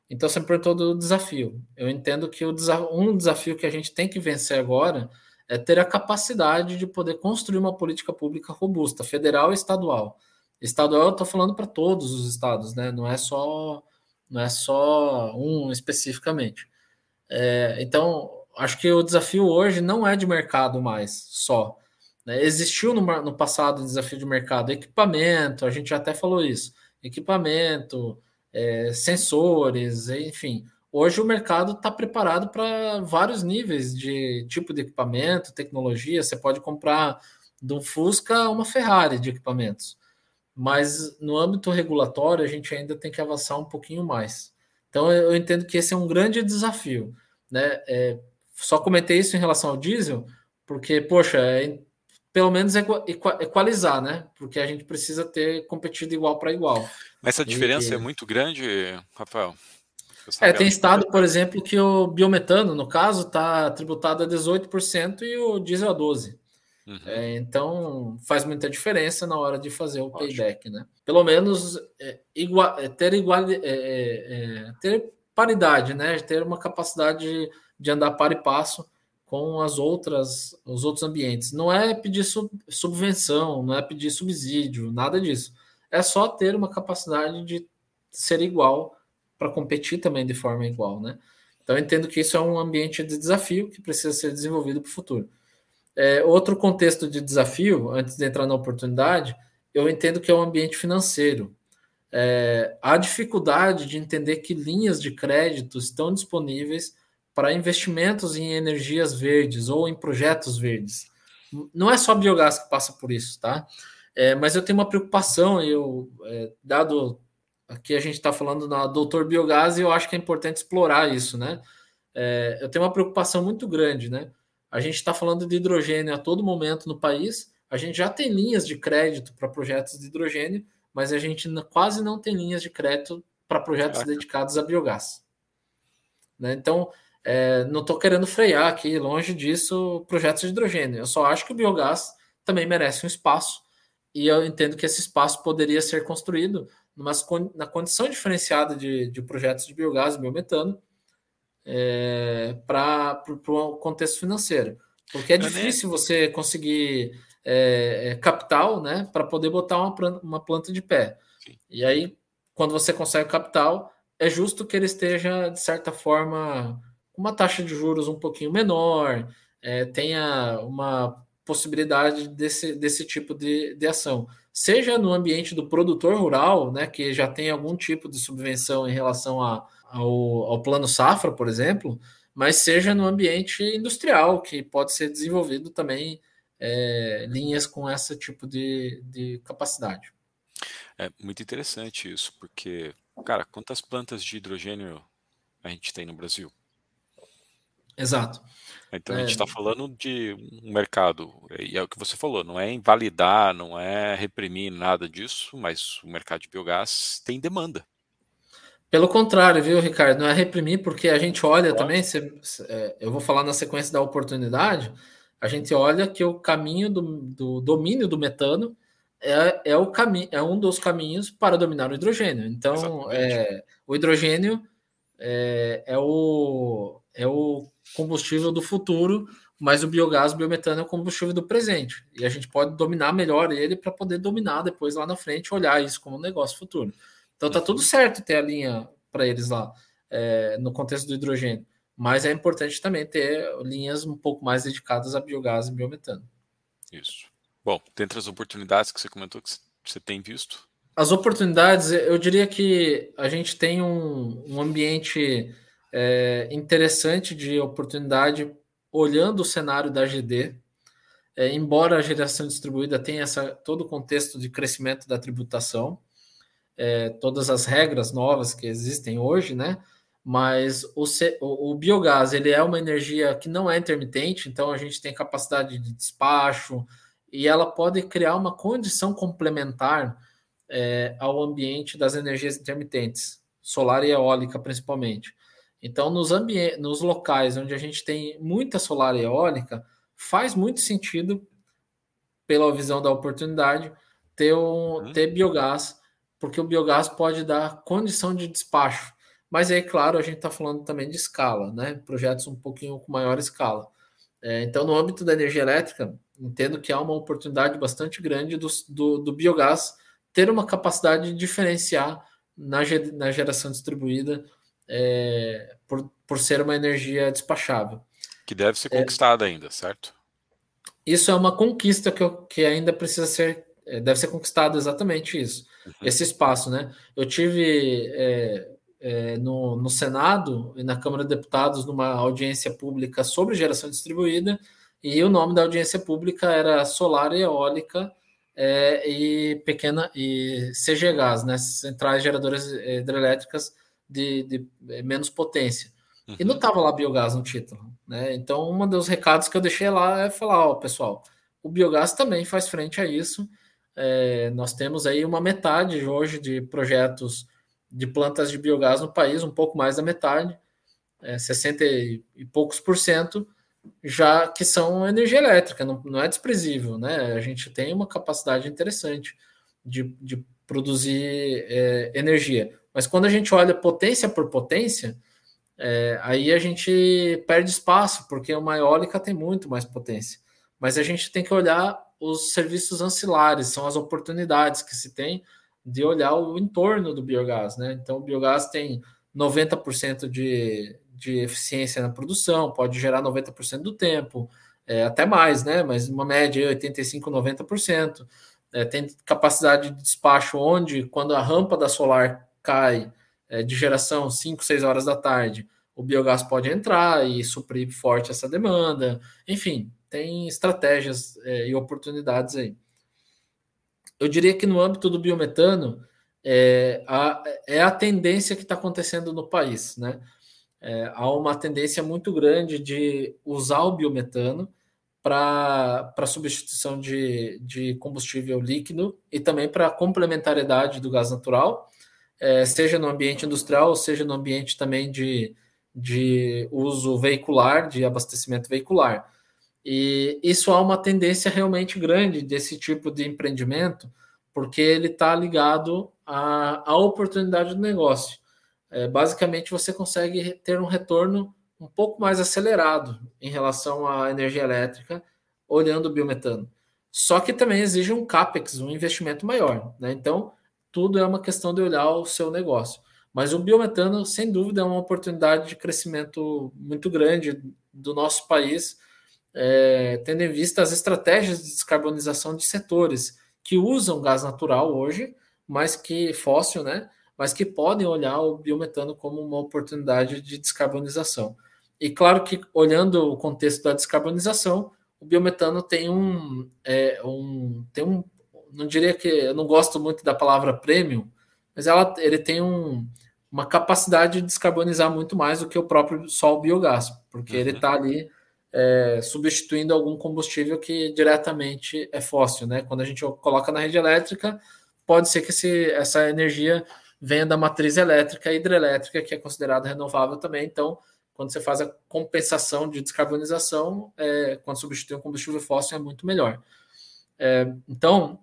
Então, você me perguntou do desafio. Eu entendo que o um desafio que a gente tem que vencer agora é ter a capacidade de poder construir uma política pública robusta, federal e estadual. Estadual, eu estou falando para todos os estados, né? Não é só, não é só um especificamente. É, então, acho que o desafio hoje não é de mercado mais só. Né? Existiu no, no passado um desafio de mercado, equipamento, a gente já até falou isso, equipamento, é, sensores, enfim. hoje o mercado está preparado para vários níveis de tipo de equipamento, tecnologia. Você pode comprar de um Fusca uma Ferrari de equipamentos. Mas no âmbito regulatório, a gente ainda tem que avançar um pouquinho mais. Então, eu entendo que esse é um grande desafio. Né? É, só comentei isso em relação ao diesel, porque, poxa, é, pelo menos equalizar, né? Porque a gente precisa ter competido igual para igual.
Mas essa diferença e, é muito grande, Rafael?
É, tem estado, por exemplo, que o biometano, no caso, está tributado a 18% e o diesel a 12%. Uhum. É, então faz muita diferença na hora de fazer o payback, né? Pelo menos é, igual, é, ter igual, é, é, ter paridade, né? Ter uma capacidade de, andar par e passo com as outras, os outros ambientes. Não é pedir sub, subvenção, não é pedir subsídio, nada disso. É só ter uma capacidade de ser igual para competir também de forma igual, né? Então eu entendo que isso é um ambiente de desafio que precisa ser desenvolvido para o futuro. É, outro contexto de desafio, antes de entrar na oportunidade, eu entendo que é o ambiente financeiro. É, há dificuldade de entender que linhas de crédito estão disponíveis para investimentos em energias verdes ou em projetos verdes. Não é só biogás que passa por isso, tá? É, mas eu tenho uma preocupação, eu, é, dado aqui a gente está falando na Doutor Biogás, e eu acho que é importante explorar isso, né? É, eu tenho uma preocupação muito grande, né? A gente está falando de hidrogênio a todo momento no país. A gente já tem linhas de crédito para projetos de hidrogênio, mas a gente quase não tem linhas de crédito para projetos dedicados a biogás. Né? Então, é, não estou querendo frear aqui, longe disso, projetos de hidrogênio. Eu só acho que o biogás também merece um espaço e eu entendo que esse espaço poderia ser construído numa, na condição diferenciada de, de projetos de biogás e biometano, é, para o contexto financeiro. Porque é difícil você conseguir é, é, capital né, para poder botar uma, uma planta de pé. Sim. E aí, quando você consegue capital, é justo que ele esteja, de certa forma, com uma taxa de juros um pouquinho menor, é, tenha uma possibilidade desse, desse tipo de, de ação. Seja no ambiente do produtor rural, né, que já tem algum tipo de subvenção em relação a ao, ao plano safra, por exemplo, mas seja no ambiente industrial, que pode ser desenvolvido também é, linhas com esse tipo de, de capacidade.
É muito interessante isso, porque, cara, quantas plantas de hidrogênio a gente tem no Brasil?
Exato.
Então a gente está é. falando de um mercado, e é o que você falou, não é invalidar, não é reprimir nada disso, mas o mercado de biogás tem demanda.
Pelo contrário, viu, Ricardo? Não é reprimir, porque a gente olha também, se, se, é, eu vou falar na sequência da oportunidade, a gente olha que o caminho do, do domínio do metano é, é, o caminho, é um dos caminhos para dominar o hidrogênio. Então, é, o hidrogênio é, é, o, é o combustível do futuro, mas o biogás, o biometano é o combustível do presente. E a gente pode dominar melhor ele para poder dominar depois lá na frente, olhar isso como um negócio futuro. Então tá tudo certo ter a linha para eles lá, é, no contexto do hidrogênio. Mas é importante também ter linhas um pouco mais dedicadas a biogás e biometano.
Isso. Bom, dentre as oportunidades que você comentou que você tem visto?
As oportunidades, eu diria que a gente tem um, um ambiente é, interessante de oportunidade olhando o cenário da GD. É, embora a geração distribuída tenha essa, todo o contexto de crescimento da tributação, é, todas as regras novas que existem hoje, né? Mas o, o, o, biogás ele é uma energia que não é intermitente, então a gente tem capacidade de despacho e ela pode criar uma condição complementar é, ao ambiente das energias intermitentes, solar e eólica principalmente. Então, nos, nos locais onde a gente tem muita solar e eólica, faz muito sentido, pela visão da oportunidade, ter, um, uhum. ter biogás porque o biogás pode dar condição de despacho. Mas aí, claro, a gente está falando também de escala, né? Projetos um pouquinho com maior escala. É, então, no âmbito da energia elétrica, entendo que há uma oportunidade bastante grande do, do, do biogás ter uma capacidade de diferenciar na, na geração distribuída é, por, por ser uma energia despachável.
Que deve ser conquistada é, ainda, certo?
Isso é uma conquista que, eu, que ainda precisa ser, é, deve ser conquistado exatamente isso. Uhum. esse espaço, né? Eu tive é, é, no, no Senado e na Câmara de Deputados numa audiência pública sobre geração distribuída, e o nome da audiência pública era Solar e Eólica é, e pequena e CG Gás, né, centrais geradoras hidrelétricas de, de é, menos potência. Uhum. E não estava lá biogás no título. Né? Então, um dos recados que eu deixei lá é falar: ó, pessoal, o biogás também faz frente a isso. É, nós temos aí uma metade hoje de projetos de plantas de biogás no país, um pouco mais da metade, é, 60 e poucos por cento, já que são energia elétrica, não, não é desprezível, né? A gente tem uma capacidade interessante de, de produzir é, energia. Mas quando a gente olha potência por potência, é, aí a gente perde espaço, porque uma eólica tem muito mais potência. Mas a gente tem que olhar os serviços ancilares, são as oportunidades que se tem de olhar o entorno do biogás. Né? Então, o biogás tem 90% de, de eficiência na produção, pode gerar 90% do tempo, é, até mais, né? mas uma média 85%, 90%. É, tem capacidade de despacho onde, quando a rampa da solar cai é, de geração 5, 6 horas da tarde, o biogás pode entrar e suprir forte essa demanda. Enfim, tem estratégias é, e oportunidades aí. Eu diria que no âmbito do biometano é a, é a tendência que está acontecendo no país, né? É, há uma tendência muito grande de usar o biometano para substituição de, de combustível líquido e também para complementariedade do gás natural, é, seja no ambiente industrial, seja no ambiente também de, de uso veicular, de abastecimento veicular. E isso há uma tendência realmente grande desse tipo de empreendimento, porque ele está ligado à, à oportunidade do negócio. É, basicamente, você consegue ter um retorno um pouco mais acelerado em relação à energia elétrica, olhando o biometano. Só que também exige um CAPEX, um investimento maior. Né? Então, tudo é uma questão de olhar o seu negócio. Mas o biometano, sem dúvida, é uma oportunidade de crescimento muito grande do nosso país, é, tendo em vista as estratégias de descarbonização de setores que usam gás natural hoje, mas que fóssil, né? Mas que podem olhar o biometano como uma oportunidade de descarbonização. E claro que, olhando o contexto da descarbonização, o biometano tem um, é, um, tem um não diria que eu não gosto muito da palavra premium, mas ela, ele tem um, uma capacidade de descarbonizar muito mais do que o próprio sol biogás, porque uhum. ele está ali é, substituindo algum combustível que diretamente é fóssil, né? Quando a gente coloca na rede elétrica, pode ser que esse, essa energia venha da matriz elétrica hidrelétrica, que é considerada renovável também. Então, quando você faz a compensação de descarbonização, é, quando substitui um combustível fóssil, é muito melhor. É, então,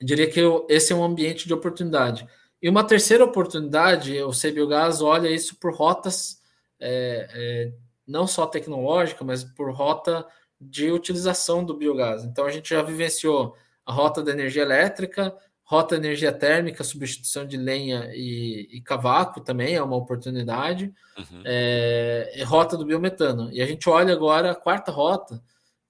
diria que eu, esse é um ambiente de oportunidade. E uma terceira oportunidade, o CBiogás olha isso por rotas, é, é, não só tecnológica, mas por rota de utilização do biogás. Então a gente já vivenciou a rota da energia elétrica, rota da energia térmica, substituição de lenha e, e cavaco também é uma oportunidade, uhum. é, rota do biometano. E a gente olha agora a quarta rota,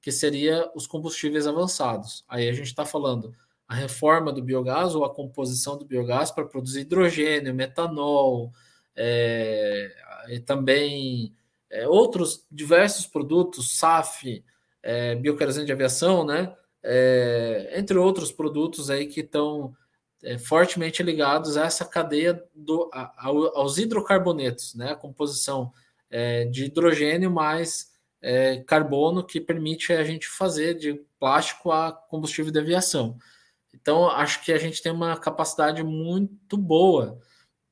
que seria os combustíveis avançados. Aí a gente está falando a reforma do biogás ou a composição do biogás para produzir hidrogênio, metanol, é, e também é, outros diversos produtos, SAF, é, de aviação, né? É, entre outros produtos aí que estão é, fortemente ligados a essa cadeia do, a, aos hidrocarbonetos, né? A composição é, de hidrogênio mais é, carbono que permite a gente fazer de plástico a combustível de aviação. Então, acho que a gente tem uma capacidade muito boa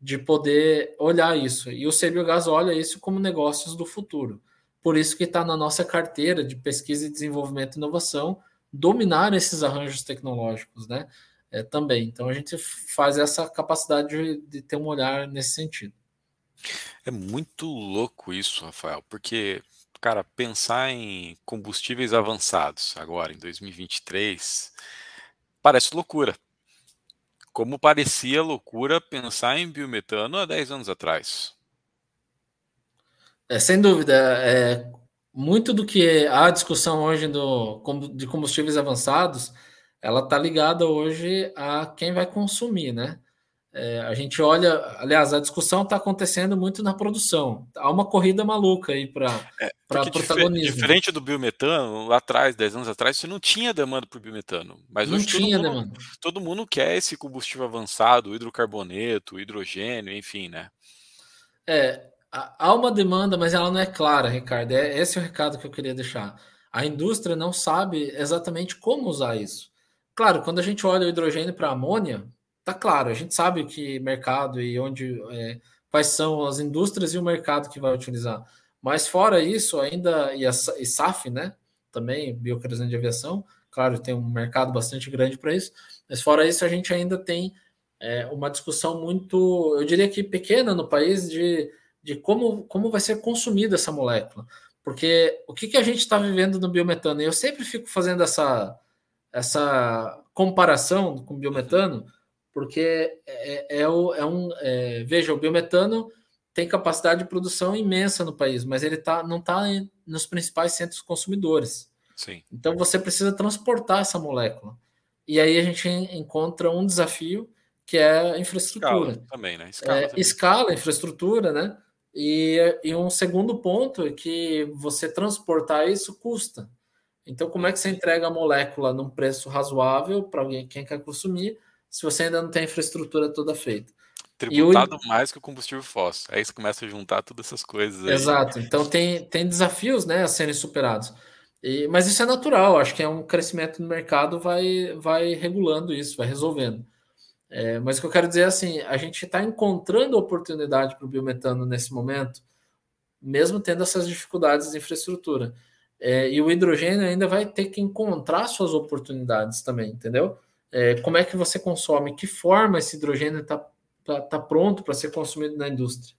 de poder olhar isso. E o Cebiogás olha isso como negócios do futuro. Por isso que está na nossa carteira de pesquisa e desenvolvimento e inovação dominar esses arranjos tecnológicos, né? É, também. Então a gente faz essa capacidade de, de ter um olhar nesse sentido.
É muito louco isso, Rafael, porque, cara, pensar em combustíveis avançados agora em 2023 Parece loucura. Como parecia loucura pensar em biometano há 10 anos atrás.
É, sem dúvida. É, muito do que a discussão hoje do, de combustíveis avançados, ela está ligada hoje a quem vai consumir, né? É, a gente olha, aliás, a discussão está acontecendo muito na produção. Há uma corrida maluca aí para
é, protagonismo. Diferente do biometano, lá atrás, 10 anos atrás, você não tinha demanda por biometano. Mas
não
hoje
tinha
todo
mundo,
demanda. todo mundo quer esse combustível avançado, hidrocarboneto, hidrogênio, enfim, né?
É, há uma demanda, mas ela não é clara, Ricardo. É, esse é o recado que eu queria deixar. A indústria não sabe exatamente como usar isso. Claro, quando a gente olha o hidrogênio para amônia, tá claro, a gente sabe que mercado e onde é, quais são as indústrias e o mercado que vai utilizar. Mas fora isso, ainda e, a, e SAF, né? Também biocarburante de aviação, claro, tem um mercado bastante grande para isso. Mas fora isso, a gente ainda tem é, uma discussão muito, eu diria que pequena no país de, de como, como vai ser consumida essa molécula. Porque o que, que a gente está vivendo no biometano? Eu sempre fico fazendo essa, essa comparação com o biometano, porque é, é, é, o, é um. É, veja, o biometano tem capacidade de produção imensa no país, mas ele tá, não está nos principais centros consumidores.
Sim.
Então você precisa transportar essa molécula. E aí a gente encontra um desafio que é a infraestrutura.
Escala também, né? Escala,
é,
também.
escala infraestrutura, né? E, e um segundo ponto é que você transportar isso custa. Então, como é que você entrega a molécula num preço razoável para alguém quem quer consumir, se você ainda não tem a infraestrutura toda feita.
Tributado o... mais que o combustível fóssil. Aí você começa a juntar todas essas coisas. Aí.
Exato. Então tem, tem desafios né, a serem superados. E, mas isso é natural, acho que é um crescimento no mercado, vai, vai regulando isso, vai resolvendo. É, mas o que eu quero dizer é assim: a gente está encontrando oportunidade para o biometano nesse momento, mesmo tendo essas dificuldades de infraestrutura. É, e o hidrogênio ainda vai ter que encontrar suas oportunidades também, entendeu? É, como é que você consome? Que forma esse hidrogênio está tá, tá pronto para ser consumido na indústria?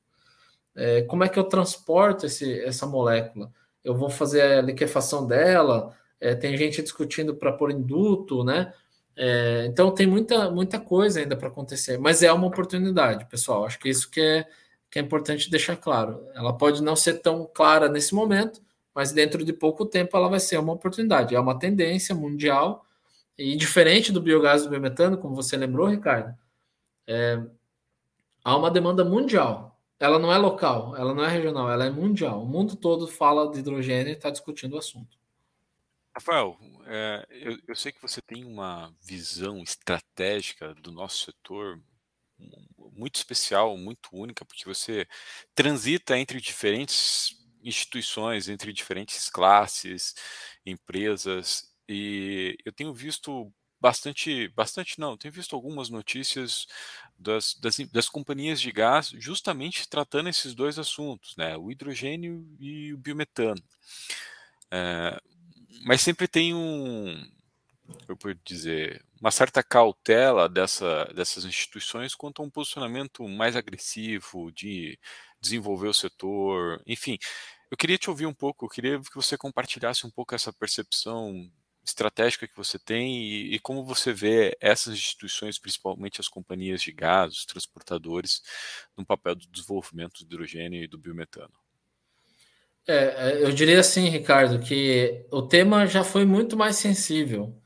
É, como é que eu transporto esse, essa molécula? Eu vou fazer a liquefação dela? É, tem gente discutindo para pôr induto, né? É, então tem muita, muita coisa ainda para acontecer, mas é uma oportunidade, pessoal. Acho que isso que é, que é importante deixar claro. Ela pode não ser tão clara nesse momento, mas dentro de pouco tempo ela vai ser uma oportunidade. É uma tendência mundial e diferente do biogás do biometano, como você lembrou, Ricardo, é, há uma demanda mundial. Ela não é local, ela não é regional, ela é mundial. O mundo todo fala de hidrogênio e está discutindo o assunto.
Rafael, é, eu, eu, sei que você tem uma visão estratégica do nosso setor muito especial, muito única, porque você transita entre diferentes instituições, entre diferentes classes, empresas, e eu tenho visto bastante, bastante não, tenho visto algumas notícias das, das, das, companhias de gás justamente tratando esses dois assuntos, né, o hidrogênio e o biometano. É, mas sempre tem um, eu posso dizer, uma certa cautela dessa, dessas instituições quanto a um posicionamento mais agressivo de desenvolver o setor, enfim. Eu queria te ouvir um pouco, eu queria que você compartilhasse um pouco essa percepção estratégica que você tem e, e, como você vê essas instituições, principalmente as companhias de gás, os transportadores, no papel do desenvolvimento do hidrogênio e do biometano.
É, é, eu diria assim, Ricardo, que o tema já foi muito mais sensível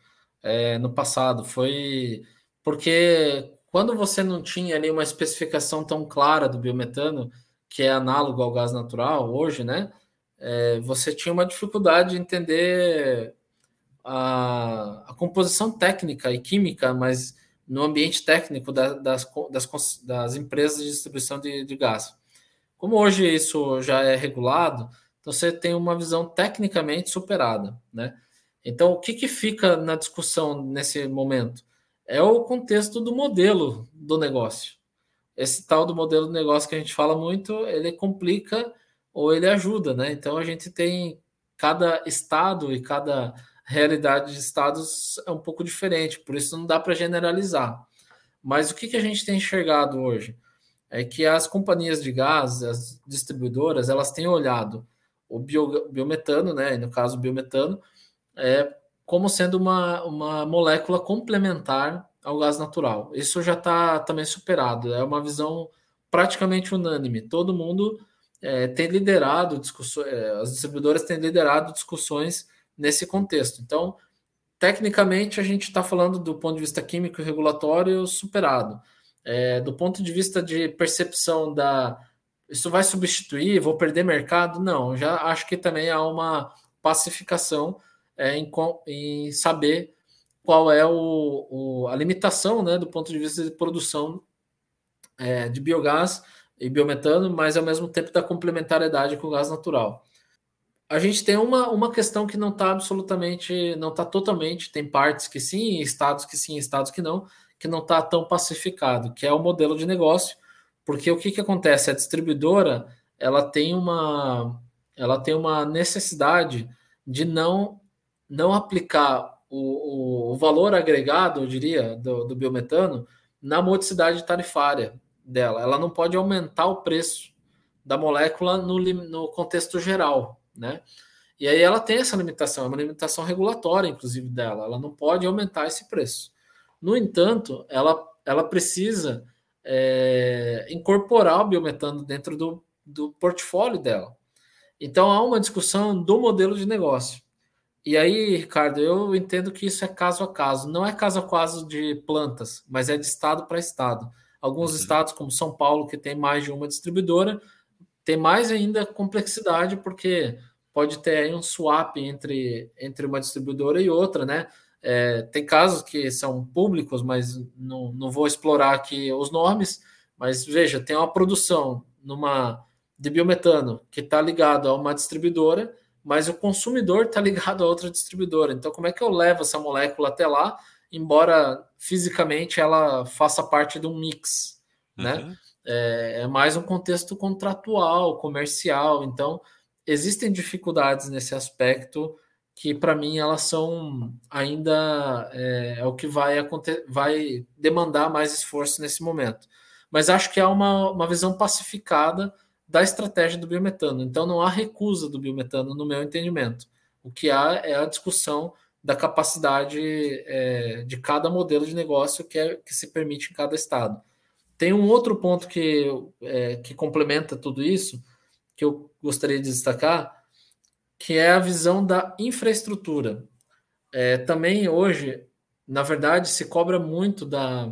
é, no passado. Foi porque quando você não tinha ali uma especificação tão clara do biometano, que é análogo ao gás natural hoje, né? É, você tinha uma dificuldade de entender a, a composição técnica e química, mas no ambiente técnico da, das, das, das, empresas de distribuição de, de, gás. Como hoje isso já é regulado, então você tem uma visão tecnicamente superada, né? Então, o que, que fica na discussão nesse momento? É o contexto do modelo do negócio. Esse tal do modelo do negócio que a gente fala muito, ele complica ou ele ajuda, né? Então, a gente tem cada estado e cada realidade de estados é um pouco diferente, por isso não dá para generalizar. Mas o que, que a gente tem enxergado hoje? É que as companhias de gás, as distribuidoras, elas têm olhado o bio, biometano, né, no caso o biometano, é, como sendo uma, uma molécula complementar ao gás natural. Isso já está também superado, é uma visão praticamente unânime. Todo mundo é, tem liderado discussões, é, as distribuidoras têm liderado discussões nesse contexto. Então, tecnicamente, a gente está falando do ponto de vista químico e regulatório superado. é, do ponto de vista de percepção da isso vai substituir, vou perder mercado? Não, já acho que também há uma pacificação é, em, em, saber qual é o, o, a limitação né, do ponto de vista de produção é, de biogás e biometano, mas ao mesmo tempo da complementariedade com o gás natural. A gente tem uma, uma questão que não está absolutamente, não está totalmente, tem partes que sim, estados que sim, estados que não, que não está tão pacificado, que é o modelo de negócio, porque o que, que acontece? A distribuidora ela tem uma, ela tem uma necessidade de não, não aplicar o, o, valor agregado, eu diria, do, do biometano na modicidade tarifária dela. Ela não pode aumentar o preço da molécula no, no contexto geral, né? E aí ela tem essa limitação, é uma limitação regulatória, inclusive, dela. Ela não pode aumentar esse preço. No entanto, ela, ela precisa é, incorporar o biometano dentro do, do portfólio dela. Então há uma discussão do modelo de negócio. E aí, Ricardo, eu entendo que isso é caso a caso. Não é caso a caso de plantas, mas é de estado para estado. Alguns uhum. estados, como São Paulo, que tem mais de uma distribuidora, tem mais ainda complexidade, porque pode ter aí um swap entre, entre uma distribuidora e outra, né? É, tem casos que são públicos, mas não, não vou explorar aqui os nomes. Mas veja, tem uma produção numa de biometano que está ligado a uma distribuidora, mas o consumidor está ligado a outra distribuidora. Então, como é que eu levo essa molécula até lá, embora fisicamente ela faça parte de um mix, né? uhum. né? É, é mais um contexto contratual, comercial. Então, existem dificuldades nesse aspecto que para mim elas são ainda é, é, o que vai acontecer, vai demandar mais esforço nesse momento. Mas acho que há uma, uma visão pacificada da estratégia do biometano. Então não há recusa do biometano no meu entendimento. O que há é a discussão da capacidade é, de cada modelo de negócio que, é, que se permite em cada estado. Tem um outro ponto que, é, que complementa tudo isso, que eu gostaria de destacar, que é a visão da infraestrutura. É, também hoje, na verdade, se cobra muito da,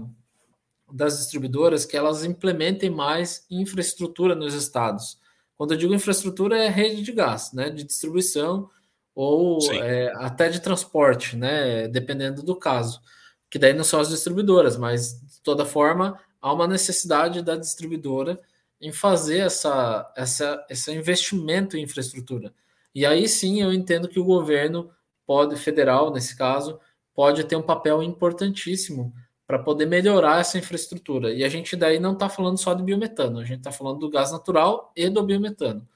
das distribuidoras que elas implementem mais infraestrutura nos estados. Quando eu digo infraestrutura, é rede de gás, né, de distribuição ou é, até de transporte, né, dependendo do caso. Que daí não são as distribuidoras, mas de toda forma há uma necessidade da distribuidora em fazer essa, essa, esse investimento em infraestrutura. E aí sim eu entendo que o governo pode, federal nesse caso, pode ter um papel importantíssimo para poder melhorar essa infraestrutura. E a gente daí não está falando só de biometano, a gente está falando do gás natural e do biometano.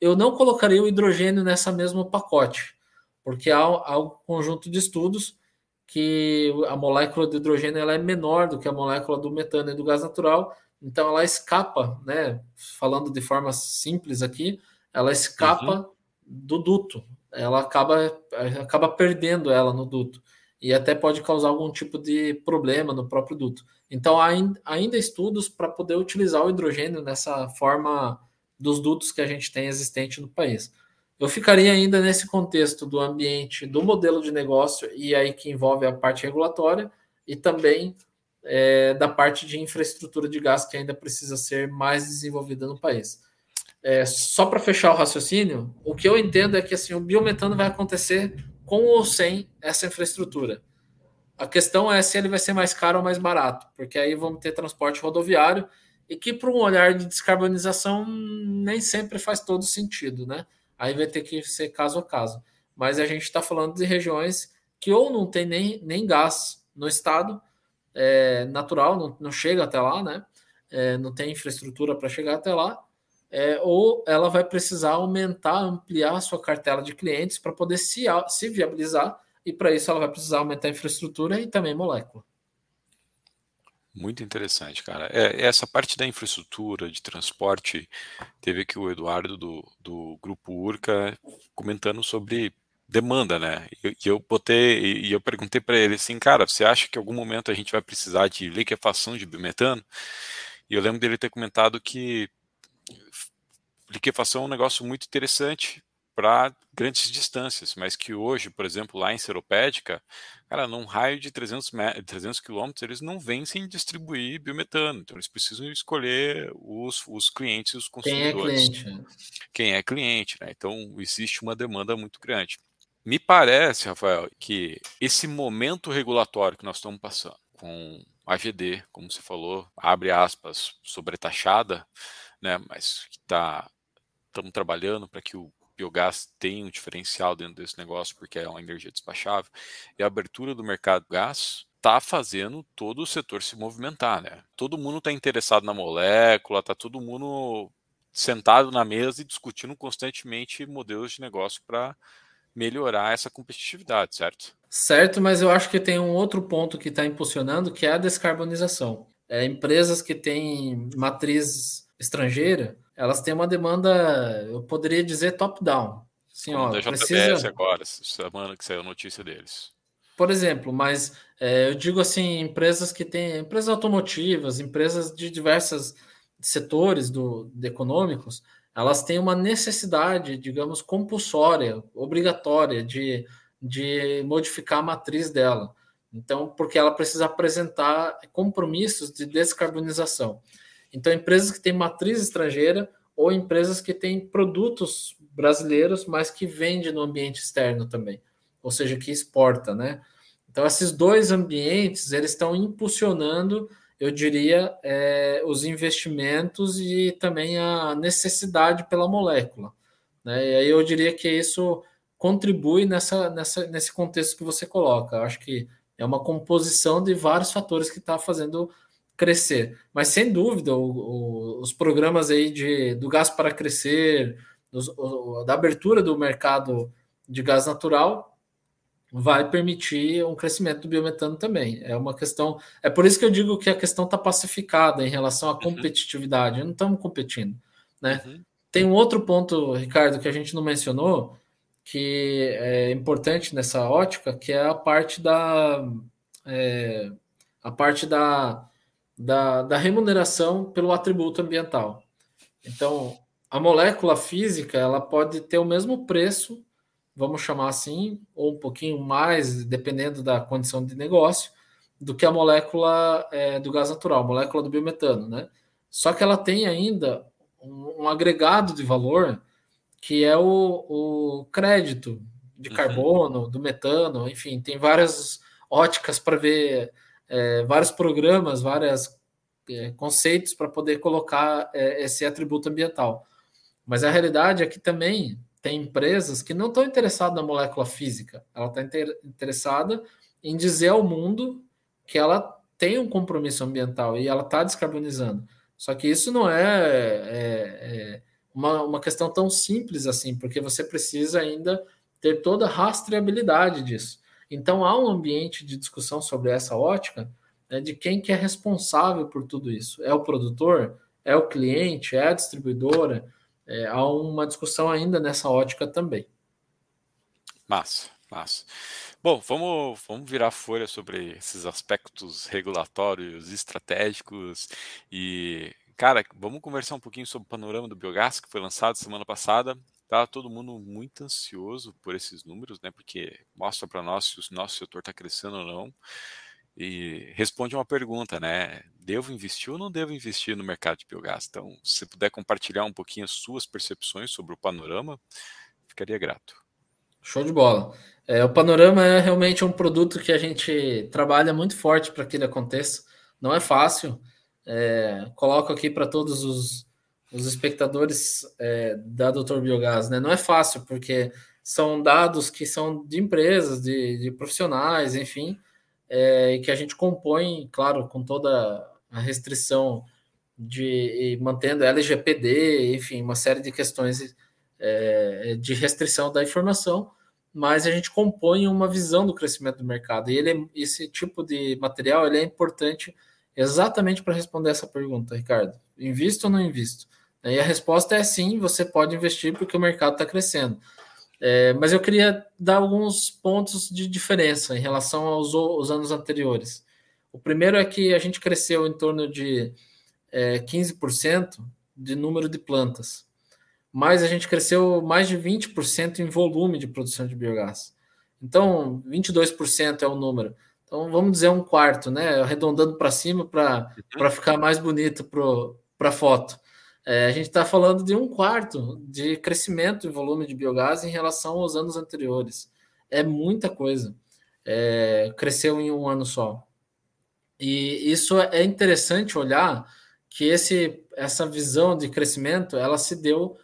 Eu não colocaria o hidrogênio nessa mesmo pacote, porque há, há um conjunto de estudos que a molécula de hidrogênio ela é menor do que a molécula do metano e do gás natural, então ela escapa, né? Falando de forma simples aqui, ela escapa uhum do duto. Ela acaba, acaba perdendo ela no duto e até pode causar algum tipo de problema no próprio duto. Então, há ainda estudos para poder utilizar o hidrogênio nessa forma dos dutos que a gente tem existente no país. Eu ficaria ainda nesse contexto do ambiente, do modelo de negócio, e aí que envolve a parte regulatória e também é, da parte de infraestrutura de gás que ainda precisa ser mais desenvolvida no país. É, só para fechar o raciocínio, o que eu entendo é que assim, o biometano vai acontecer com ou sem essa infraestrutura. A questão é se ele vai ser mais caro ou mais barato, porque aí vamos ter transporte rodoviário e que, para um olhar de descarbonização, nem sempre faz todo sentido, né? Aí vai ter que ser caso a caso. Mas a gente está falando de regiões que ou não tem nem, nem gás no estado é, natural, não, não chega até lá, né? É, não tem infraestrutura para chegar até lá, é, ou ela vai precisar aumentar, ampliar a sua cartela de clientes para poder se, se viabilizar, e para isso ela vai precisar aumentar a infraestrutura e também molécula.
Muito interessante, cara. É, essa parte da infraestrutura, de transporte, teve aqui o Eduardo do, do Grupo Urca comentando sobre demanda, né? E eu, eu botei e eu perguntei para ele assim, cara, você acha que em algum momento a gente vai precisar de liquefação de biometano? E eu lembro dele ter comentado que liquefação é um negócio muito interessante para grandes distâncias, mas que hoje, por exemplo, lá em Seropédica, cara, num raio de 300, 300 quilômetros, eles não vencem distribuir biometano, então eles precisam escolher os, os clientes e os consumidores. Quem é cliente. Quem é cliente, né? Então existe uma demanda muito grande. Me parece, Rafael, que esse momento regulatório que nós estamos passando, com a AGD, como você falou, abre aspas, sobretaxada, né, mas que tá, estamos trabalhando para que o biogás tenha um diferencial dentro desse negócio, porque é uma energia despachável, e a abertura do mercado do gás está fazendo todo o setor se movimentar, né? Todo mundo está interessado na molécula, está todo mundo sentado na mesa e discutindo constantemente modelos de negócio para melhorar essa competitividade, certo?
Certo, mas eu acho que tem um outro ponto que está impulsionando, que é a descarbonização. É, empresas que têm matriz estrangeira, elas têm uma demanda, eu poderia dizer top-down.
Assim, ó, da JBS precisa... agora, semana que saiu a notícia deles.
Por exemplo, mas é, eu digo assim, empresas que têm, empresas automotivas, empresas de diversos setores do, de econômicos, elas têm uma necessidade, digamos, compulsória, obrigatória de, de modificar a matriz dela. Então, porque ela precisa apresentar compromissos de descarbonização. Então, empresas que têm matriz estrangeira ou empresas que têm produtos brasileiros, mas que vendem no ambiente externo também, ou seja, que exporta, né? Então, esses dois ambientes, eles estão impulsionando eu diria, é, os investimentos e também a necessidade pela molécula. Né? E aí eu diria que isso contribui nessa, nessa, nesse contexto que você coloca. Eu acho que é uma composição de vários fatores que está fazendo crescer. Mas sem dúvida, o, o, os programas aí de, do gás para crescer, dos, o, da abertura do mercado de gás natural, vai permitir um crescimento do biometano também. É uma questão. É por isso que eu digo que a questão está pacificada em relação à uhum. competitividade. Uhum. Não estamos competindo. Né? Uhum. Tem um outro ponto, Ricardo, que a gente não mencionou, que é importante nessa ótica, que é a parte da. É, a parte da, da, da remuneração pelo atributo ambiental. Então, a molécula física ela pode ter o mesmo preço vamos chamar assim, ou um pouquinho mais, dependendo da condição de negócio, do que a molécula é, do gás natural, a molécula do biometano, né? Só que ela tem ainda um, um agregado de valor que é o, o crédito de uhum. carbono, uhum. do metano, enfim, tem várias óticas para ver, é, vários programas, vários é, conceitos para poder colocar é, esse atributo ambiental. Mas a realidade é que também tem empresas que não estão interessadas na molécula física, ela está inter interessada em dizer ao mundo que ela tem um compromisso ambiental e ela está descarbonizando. Só que isso não é, é, é uma, uma questão tão simples assim, porque você precisa ainda ter toda a rastreabilidade disso. Então há um ambiente de discussão sobre essa ótica né, de quem que é responsável por tudo isso. É o produtor? É o cliente? É a distribuidora? É, há uma discussão ainda nessa ótica também.
Massa, massa. Bom, vamos, vamos virar folha sobre esses aspectos regulatórios, estratégicos e, cara, vamos conversar um pouquinho sobre o panorama do biogás que foi lançado semana passada. Tá todo mundo muito ansioso por esses números, né? Porque mostra para nós se o nosso setor está crescendo ou não e responde uma pergunta, né? Devo investir ou não devo investir no mercado de biogás? Então, se puder compartilhar um pouquinho as suas percepções sobre o panorama, ficaria grato.
Show de bola. É, o panorama é realmente um produto que a gente trabalha muito forte para que ele aconteça. Não é fácil. É, coloco aqui para todos os, os espectadores é, da Doutor Biogás, né? Não é fácil, porque são dados que são de empresas, de, de profissionais, enfim, é, e que a gente compõe, claro, com toda a restrição de mantendo LGPD, enfim, uma série de questões é, de restrição da informação, mas a gente compõe uma visão do crescimento do mercado. E ele, esse tipo de material ele é importante exatamente para responder essa pergunta, Ricardo. Invisto ou não invisto? E a resposta é sim, você pode investir porque o mercado está crescendo. É, mas eu queria dar alguns pontos de diferença em relação aos, aos, anos anteriores. O primeiro é que a gente cresceu em torno de é, 15% de número de plantas. mas a gente cresceu mais de 20% em volume de produção de biogás. Então, 22% é o número. Então, vamos dizer um quarto, né? Arredondando para cima para uhum. ficar mais bonito para a foto. É, a gente está falando de um quarto de crescimento em volume de biogás em relação aos anos anteriores. É muita coisa. É, cresceu em um ano só. E isso é interessante olhar que esse, essa visão de crescimento ela se deu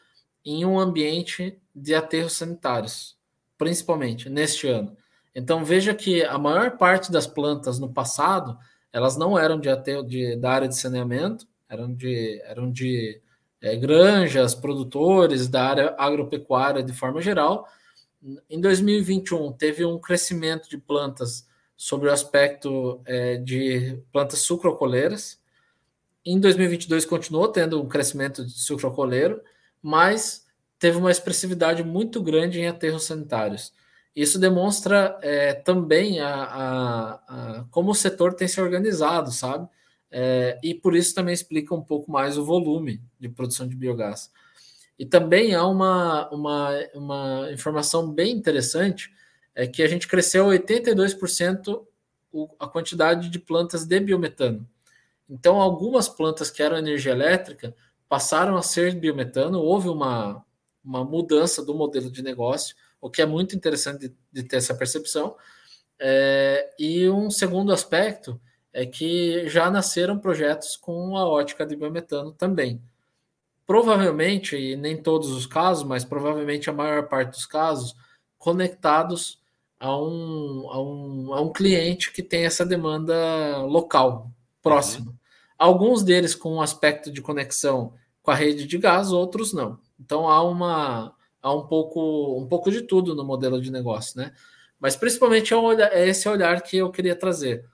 em um ambiente de aterros sanitários, principalmente neste ano. Então veja que a maior parte das plantas no passado elas não eram de aterro de, da área de saneamento, eram de, eram de é, granjas, produtores da área agropecuária de forma geral. Em 2021 teve um crescimento de plantas sobre o aspecto é, de plantas sucrocoleiras. Em 2022 continuou tendo um crescimento de sucrocoleiro, mas teve uma expressividade muito grande em aterros sanitários. Isso demonstra é, também a, a, a, como o setor tem se organizado, sabe? É, e por isso também explica um pouco mais o volume de produção de biogás. E também há uma, uma, uma informação bem interessante é que a gente cresceu 82% a quantidade de plantas de biometano. Então, algumas plantas que eram energia elétrica passaram a ser biometano, houve uma, uma mudança do modelo de negócio, o que é muito interessante de, de ter essa percepção. É, e um segundo aspecto é que já nasceram projetos com a ótica de biometano também. Provavelmente, e nem todos os casos, mas provavelmente a maior parte dos casos, conectados a um, a um, a um cliente que tem essa demanda local, próximo. Uhum. Alguns deles com um aspecto de conexão com a rede de gás, outros não. Então há uma há um pouco um pouco de tudo no modelo de negócio, né? Mas principalmente é, olhar, é esse olhar que eu queria trazer.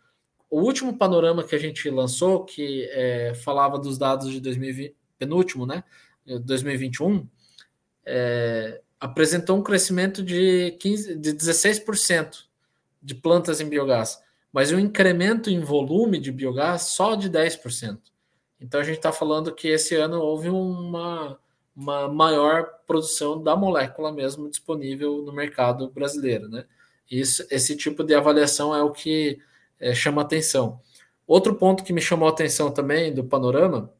O último panorama que a gente lançou, que é, falava dos dados de 2020, penúltimo, né? 2021, é, apresentou um crescimento de, 15, de 16% de plantas em biogás, mas um incremento em volume de biogás só de 10%. Então a gente está falando que esse ano houve uma, uma maior produção da molécula mesmo disponível no mercado brasileiro. Né? Isso, esse tipo de avaliação é o que é, chama atenção. Outro ponto que me chamou a atenção também do panorama,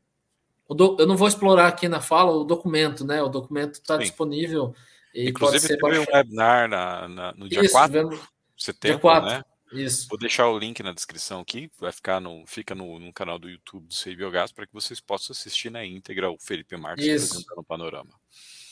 do, eu não vou explorar aqui na fala o documento, né? O documento está disponível
Inclusive, teve baixado. um webinar na, na, no dia Isso, 4 de setembro, dia 4. né?
Isso.
Vou deixar o link na descrição aqui, vai ficar no, fica no, no canal do YouTube do Sei Biogás para que vocês possam assistir na íntegra o Felipe Marques apresentando o panorama.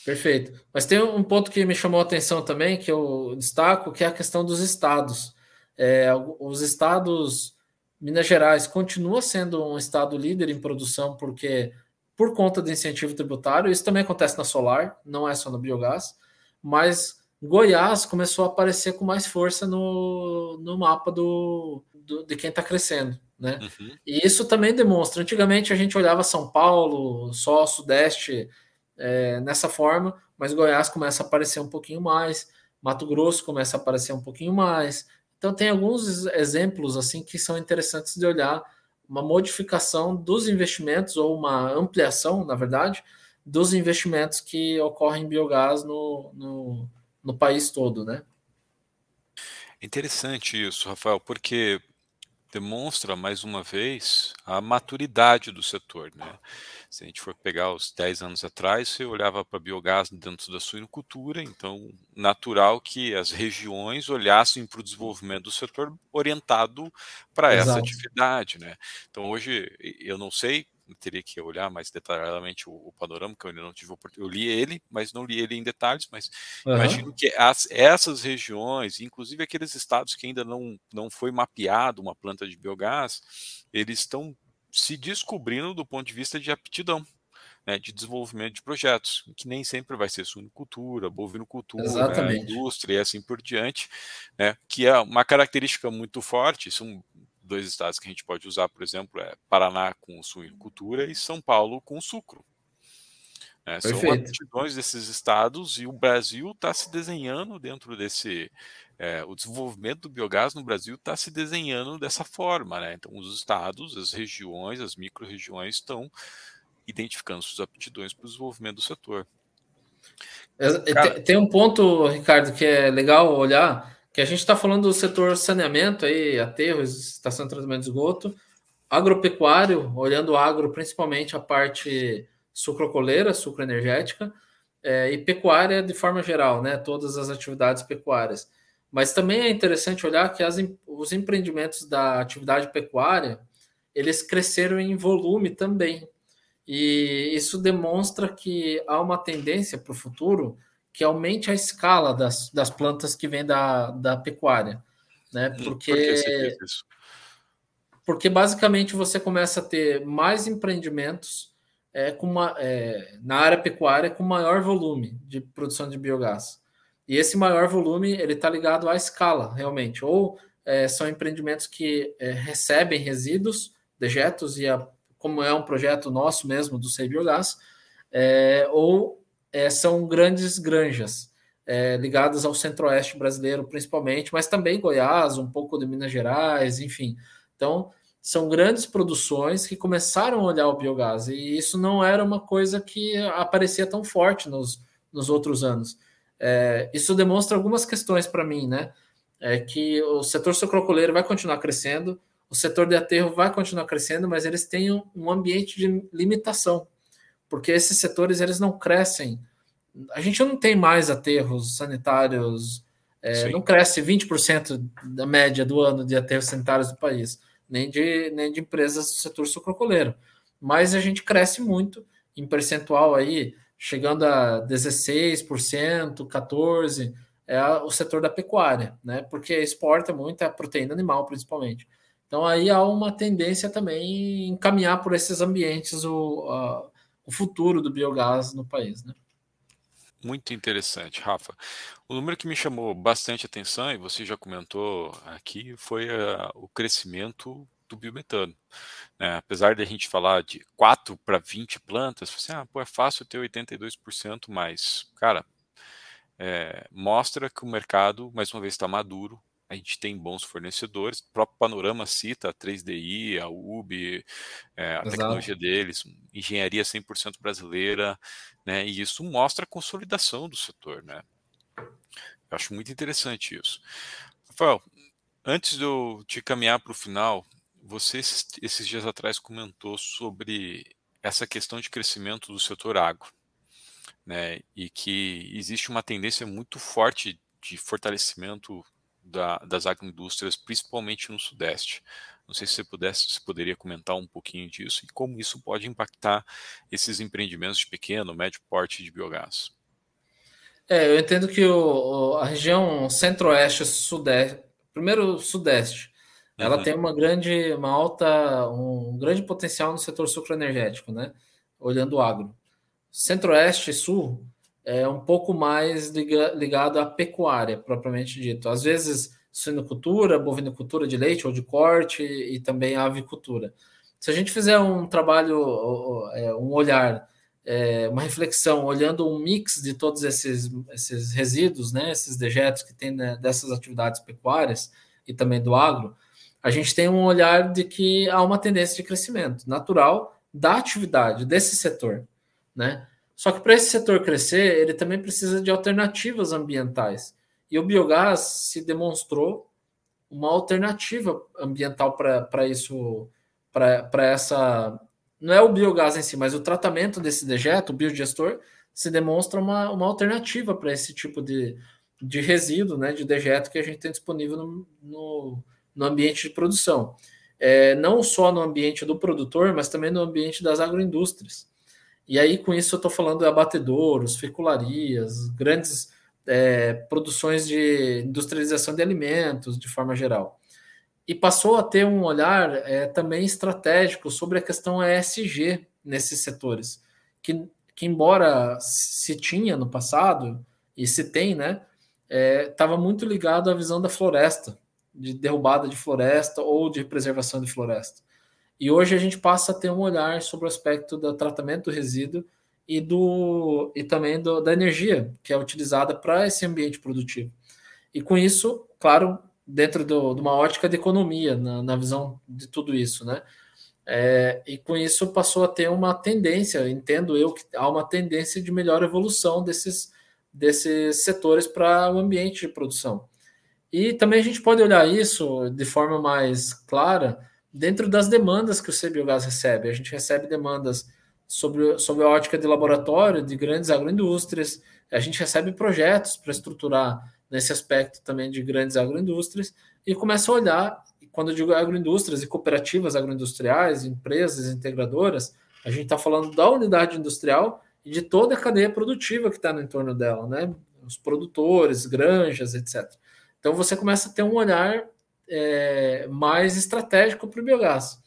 Perfeito. Mas tem um ponto que me chamou a atenção também, que eu destaco, que é a questão dos estados. É, os estados, Minas Gerais continua sendo um estado líder em produção, porque por conta do incentivo tributário, isso também acontece na solar, não é só no biogás mas Goiás começou a aparecer com mais força no, no mapa do, do de quem está crescendo. Né? Uhum. E isso também demonstra. Antigamente a gente olhava São Paulo, só Sudeste é, nessa forma, mas Goiás começa a aparecer um pouquinho mais, Mato Grosso começa a aparecer um pouquinho mais. Então tem alguns exemplos assim que são interessantes de olhar uma modificação dos investimentos ou uma ampliação, na verdade, dos investimentos que ocorrem em biogás no, no, no país todo, né?
Interessante isso, Rafael, porque demonstra mais uma vez a maturidade do setor. Né? Se a gente for pegar os 10 anos atrás, você olhava para biogás dentro da suinocultura, então natural que as regiões olhassem para o desenvolvimento do setor orientado para essa atividade. Né? Então hoje eu não sei teria que olhar mais detalhadamente o, o panorama, que eu ainda não tive oportunidade. Eu li ele, mas não li ele em detalhes, mas uhum. imagino que as, essas regiões, inclusive aqueles estados que ainda não, não foi mapeado uma planta de biogás, eles estão se descobrindo do ponto de vista de aptidão. Né, de desenvolvimento de projetos, que nem sempre vai ser suinocultura, bovinocultura, né, indústria e assim por diante, né, que é uma característica muito forte, são dois estados que a gente pode usar, por exemplo, é Paraná com suinocultura e São Paulo com sucro. É, são aptidões desses estados e o Brasil está se desenhando dentro desse. É, o desenvolvimento do biogás no Brasil está se desenhando dessa forma. Né? Então, os estados, as regiões, as micro-regiões estão identificando suas aptidões para o desenvolvimento do setor.
Cara... Tem um ponto, Ricardo, que é legal olhar, que a gente está falando do setor saneamento, aí, aterros, estação de tratamento de esgoto, agropecuário, olhando o agro, principalmente a parte sucrocoleira, sucroenergética, é, e pecuária de forma geral, né? Todas as atividades pecuárias. Mas também é interessante olhar que as, os empreendimentos da atividade pecuária eles cresceram em volume também. E isso demonstra que há uma tendência para o futuro que aumente a escala das, das plantas que vêm da, da pecuária. Né? Porque, Por porque basicamente você começa a ter mais empreendimentos é, com uma, é, na área pecuária com maior volume de produção de biogás. E esse maior volume ele está ligado à escala, realmente. Ou é, são empreendimentos que é, recebem resíduos, dejetos, e a, como é um projeto nosso mesmo do Sei Biogás, é, ou é, são grandes granjas é, ligadas ao centro-oeste brasileiro, principalmente, mas também Goiás, um pouco de Minas Gerais, enfim. Então, são grandes produções que começaram a olhar o biogás, e isso não era uma coisa que aparecia tão forte nos, nos outros anos. É, isso demonstra algumas questões para mim, né? É que o setor sucrocoleiro vai continuar crescendo, o setor de aterro vai continuar crescendo, mas eles têm um ambiente de limitação, porque esses setores eles não crescem. A gente não tem mais aterros sanitários, é, não cresce 20% da média do ano de aterros sanitários do país, nem de, nem de empresas do setor sucrocoleiro. Mas a gente cresce muito em percentual aí, chegando a 16%, 14%, é o setor da pecuária, né? Porque exporta muita proteína animal, principalmente. Então aí há uma tendência também em encaminhar por esses ambientes o, a, o futuro do biogás no país, né?
Muito interessante, Rafa. O número que me chamou bastante atenção, e você já comentou aqui, foi a, o crescimento do biometano. Né? Apesar de a gente falar de 4 para 20 plantas, você, ah, pô, é fácil ter 82%, mas, cara, é, mostra que o mercado, mais uma vez, está maduro. A gente tem bons fornecedores. O próprio Panorama cita a 3DI, a UB, é, a Exato. tecnologia deles, engenharia 100% brasileira, né? E isso mostra a consolidação do setor, né? Eu acho muito interessante isso. Rafael, antes de eu te caminhar para o final, você esses dias atrás comentou sobre essa questão de crescimento do setor agro, né? E que existe uma tendência muito forte de fortalecimento da, das agroindústrias, principalmente no Sudeste. Não sei se você pudesse, se poderia comentar um pouquinho disso e como isso pode impactar esses empreendimentos de pequeno, médio porte de biogás.
É, eu entendo que o, a região centro-oeste, sudeste, primeiro sudeste, ela uhum. tem uma grande, uma alta, um grande potencial no setor sucroenergético, né? Olhando o agro. Centro-Oeste e Sul é um pouco mais ligado à pecuária, propriamente dito. Às vezes, suinocultura, bovinocultura de leite ou de corte e também avicultura. Se a gente fizer um trabalho, é, um olhar, é, uma reflexão, olhando um mix de todos esses, esses resíduos, né, esses dejetos que tem né, dessas atividades pecuárias e também do agro, a gente tem um olhar de que há uma tendência de crescimento natural da atividade desse setor, né? Só que para esse setor crescer, ele também precisa de alternativas ambientais. E o biogás se demonstrou uma alternativa ambiental para isso, para essa. Não é o biogás em si, mas o tratamento desse dejeto, o biodigestor, se demonstra uma, uma alternativa para esse tipo de, de resíduo, né, de dejeto que a gente tem disponível no, no no ambiente de produção. É, não só no ambiente do produtor, mas também no ambiente das agroindústrias. E aí, com isso, eu estou falando de abatedouros, fecularias, grandes é, produções de industrialização de alimentos, de forma geral. E passou a ter um olhar é, também estratégico sobre a questão ESG nesses setores, que, que embora se tinha no passado, e se tem, né, estava é, muito ligado à visão da floresta, de derrubada de floresta ou de preservação de floresta. E hoje a gente passa a ter um olhar sobre o aspecto do tratamento do resíduo e, do, e também do, da energia que é utilizada para esse ambiente produtivo. E com isso, claro, dentro do, de uma ótica de economia, na, na visão de tudo isso, né? É, e com isso passou a ter uma tendência, entendo eu que há uma tendência de melhor evolução desses, desses setores para o ambiente de produção. E também a gente pode olhar isso de forma mais clara dentro das demandas que o CBiogás recebe. A gente recebe demandas sobre, sobre a ótica de laboratório, de grandes agroindústrias, a gente recebe projetos para estruturar nesse aspecto também de grandes agroindústrias e começa a olhar, quando eu digo agroindústrias e cooperativas agroindustriais, empresas integradoras, a gente está falando da unidade industrial e de toda a cadeia produtiva que está no entorno dela, né? Os produtores, granjas, etc. Então você começa a ter um olhar é, mais estratégico para o biogás.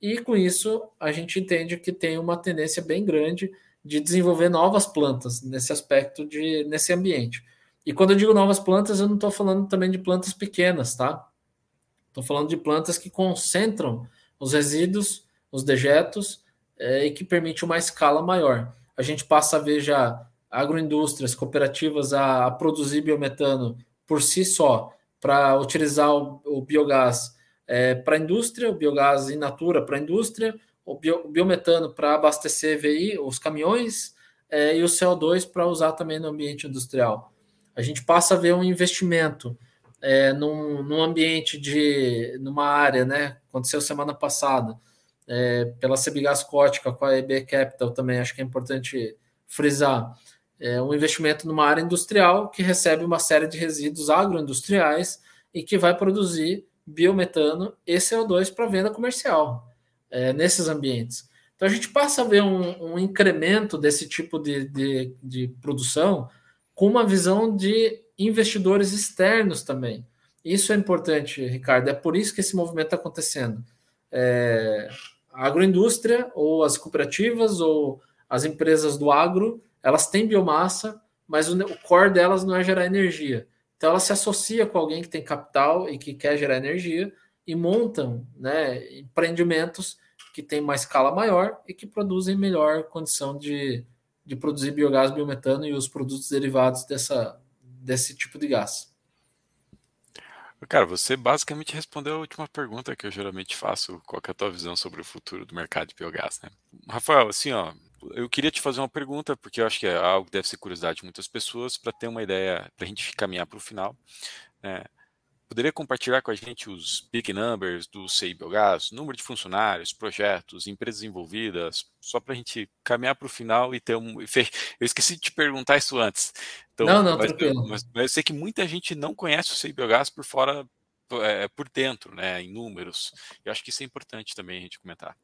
E com isso a gente entende que tem uma tendência bem grande de desenvolver novas plantas nesse aspecto de nesse ambiente. E quando eu digo novas plantas, eu não estou falando também de plantas pequenas, tá? Estou falando de plantas que concentram os resíduos, os dejetos é, e que permite uma escala maior. A gente passa a ver já agroindústrias, cooperativas a, a produzir biometano por si só, para utilizar o, o biogás é, para a indústria, o biogás in natura para a indústria, o, bio, o biometano para abastecer VI, os caminhões, é, e o CO2 para usar também no ambiente industrial. A gente passa a ver um investimento é, num, num ambiente de numa área, né? Aconteceu semana passada é, pela Sebigás Cótica com a EB Capital também, acho que é importante frisar. É um investimento numa área industrial que recebe uma série de resíduos agroindustriais e que vai produzir biometano e CO2 para venda comercial é, nesses ambientes. Então a gente passa a ver um, um incremento desse tipo de, de, de, produção com uma visão de investidores externos também. Isso é importante, Ricardo. É por isso que esse movimento está acontecendo. É, a agroindústria, ou as cooperativas, ou as empresas do agro, elas têm biomassa, mas o, o core delas não é gerar energia. Então ela se associa com alguém que tem capital e que quer gerar energia e montam né, empreendimentos que têm uma escala maior e que produzem melhor condição de, de produzir biogás, biometano e os produtos derivados dessa, desse tipo de gás.
Cara, você basicamente respondeu a última pergunta que eu geralmente faço, qual é a tua visão sobre o futuro do mercado de biogás, né? Rafael, assim, ó, eu queria te fazer uma pergunta, porque eu acho que é algo que deve ser curiosidade de muitas pessoas, para ter uma ideia, para a gente caminhar para o final. Né? Poderia compartilhar com a gente os big numbers do CI Biogás, número de funcionários, projetos, empresas envolvidas, só para a gente caminhar para o final e ter um. Eu esqueci de te perguntar isso antes.
Então, não, não,
mas,
tranquilo.
Mas, mas eu sei que muita gente não conhece o CI Biogás por fora, é, por dentro, né, em números. Eu acho que isso é importante também a gente comentar.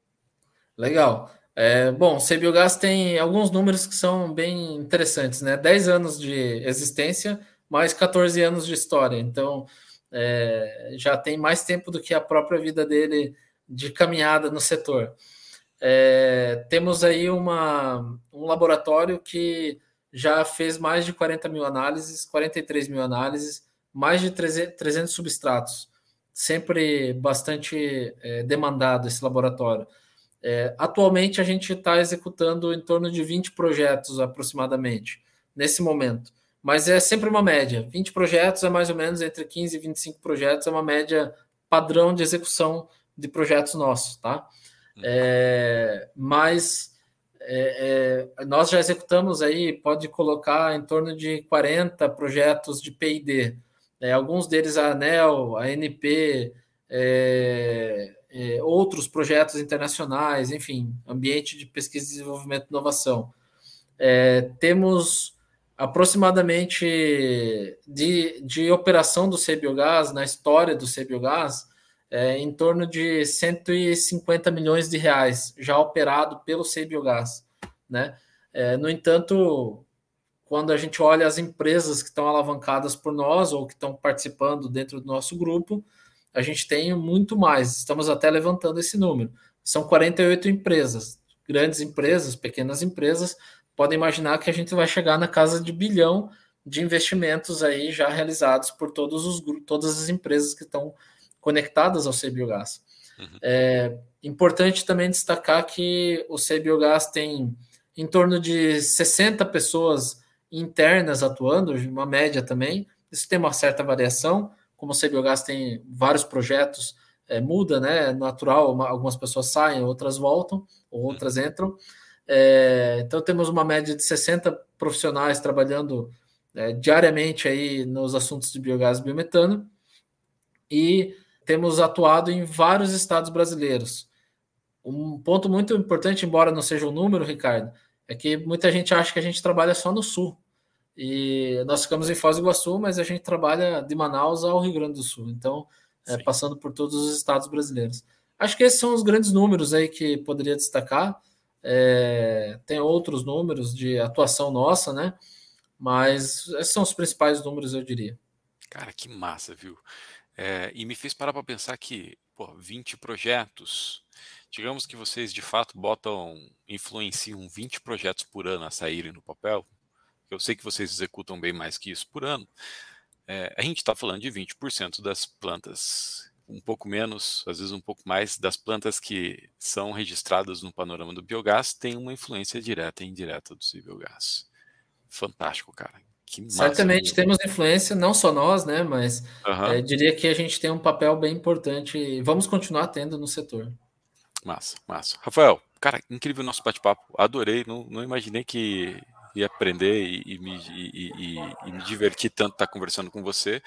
Legal. É, bom, o Biogás tem alguns números que são bem interessantes, né? 10 anos de existência, mais 14 anos de história. Então, é, já tem mais tempo do que a própria vida dele de caminhada no setor. É, temos aí uma, um laboratório que já fez mais de 40 mil análises, 43 mil análises, mais de 300 substratos. Sempre bastante é, demandado esse laboratório. É, atualmente a gente está executando em torno de 20 projetos aproximadamente, nesse momento. Mas é sempre uma média. 20 projetos é mais ou menos entre 15 e 25 projetos, é uma média padrão de execução de projetos nossos, tá? Hum. É, mas é, é, nós já executamos aí, pode colocar em torno de 40 projetos de PD. É, alguns deles a ANEL, a NP, é, outros projetos internacionais, enfim, ambiente de pesquisa, desenvolvimento e inovação. É, temos aproximadamente de, de operação do CBiogás, na história do CBiogás, é, em torno de 150 milhões de reais já operado pelo CBiogás. Né? É, no entanto, quando a gente olha as empresas que estão alavancadas por nós ou que estão participando dentro do nosso grupo, a gente tem muito mais, estamos até levantando esse número. São 48 empresas, grandes empresas, pequenas empresas, podem imaginar que a gente vai chegar na casa de bilhão de investimentos aí já realizados por todos os todas as empresas que estão conectadas ao CBiogás. Uhum. É importante também destacar que o CBiogás tem em torno de 60 pessoas internas atuando, uma média também, isso tem uma certa variação, como o CBiogás tem vários projetos é, muda, né? É natural, uma, algumas pessoas saem, outras voltam, outras entram. É, então temos uma média de 60 profissionais trabalhando é, diariamente aí nos assuntos de biogás e biometano e temos atuado em vários estados brasileiros. Um ponto muito importante, embora não seja o um número, Ricardo, é que muita gente acha que a gente trabalha só no sul. E nós ficamos em Foz do Iguaçu, mas a gente trabalha de Manaus ao Rio Grande do Sul. Então, é, passando por todos os estados brasileiros. Acho que esses são os grandes números aí que poderia destacar. É, tem outros números de atuação nossa, né? Mas esses são os principais números, eu diria.
Cara, que massa, viu? É, e me fez parar para pensar que, pô, 20 projetos. Digamos que vocês de fato botam, influenciam 20 projetos por ano a saírem no papel. Eu sei que vocês executam bem mais que isso por ano é, a gente está falando de 20% das plantas, um pouco menos, às vezes um pouco mais, das plantas que são registradas no panorama do biogás têm uma influência direta e indireta do biogás. Fantástico, cara.
Certamente temos influência, não só nós, né? Mas uhum. é, diria que a gente tem um papel bem importante e vamos continuar tendo no setor.
Massa, massa. Rafael, cara, incrível o nosso bate-papo. Adorei, não, não imaginei que e aprender e, e, me, e, e, me, divertir tanto estar conversando com você.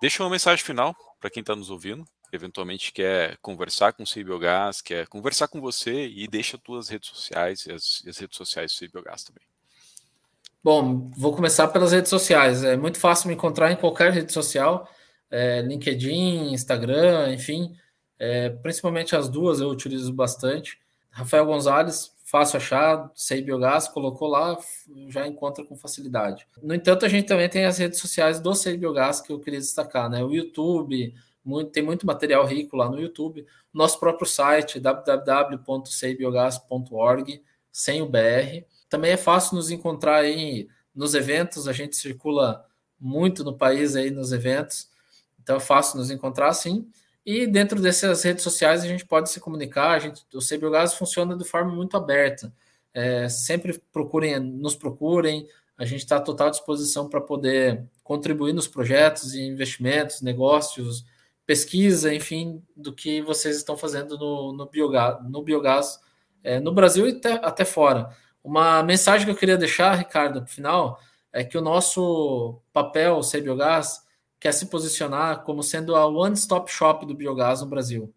Deixa uma mensagem final para quem está nos ouvindo, eventualmente quer conversar com o Cibiogás, quer conversar com você e deixa as tuas redes sociais e as, as redes sociais do Cibiogás também.
Bom, vou começar pelas redes sociais. É muito fácil me encontrar em qualquer rede social, é, LinkedIn, Instagram, enfim. É, principalmente as duas eu utilizo bastante. Rafael Gonzalez, fácil achar, sei biogás, colocou lá, já encontra com facilidade. No entanto, a gente também tem as redes sociais do Sei Biogás que eu queria destacar, né? O YouTube, muito, tem muito material rico lá no YouTube. Nosso próprio site, www.seibiogás.org, sem o BR. Também é fácil nos encontrar aí nos eventos, a gente circula muito no país aí nos eventos, então é fácil nos encontrar sim. E dentro dessas redes sociais a gente pode se comunicar. A gente, o CBioGás funciona de forma muito aberta. É, sempre procurem, nos procurem. A gente está à total disposição para poder contribuir nos projetos e investimentos, negócios, pesquisa, enfim, do que vocês estão fazendo no, no biogás, no, biogás é, no Brasil e até, até fora. Uma mensagem que eu queria deixar, Ricardo, no final, é que o nosso papel, o Biogás, quer se posicionar como sendo a one-stop shop do biogás no Brasil.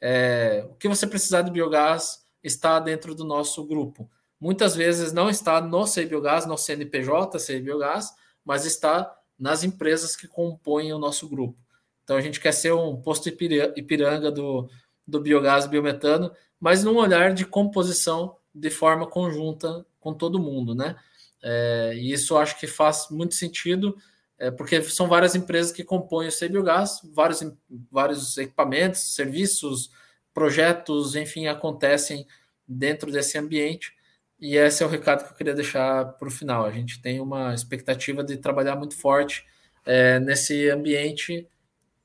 É, o que você precisar de biogás está dentro do nosso grupo. Muitas vezes não está no Sei Biogás, no CNPJ Sei Biogás, mas está nas empresas que compõem o nosso grupo. Então a gente quer ser um posto Ipiranga do, do biogás biometano, mas num olhar de composição de forma conjunta com todo mundo, né? É, e isso acho que faz muito sentido é, porque são várias empresas que compõem o CBiogás, vários, vários equipamentos, serviços, projetos, enfim, acontecem dentro desse ambiente. E esse é o recado que eu queria deixar para o final. A gente tem uma expectativa de trabalhar muito forte é, nesse ambiente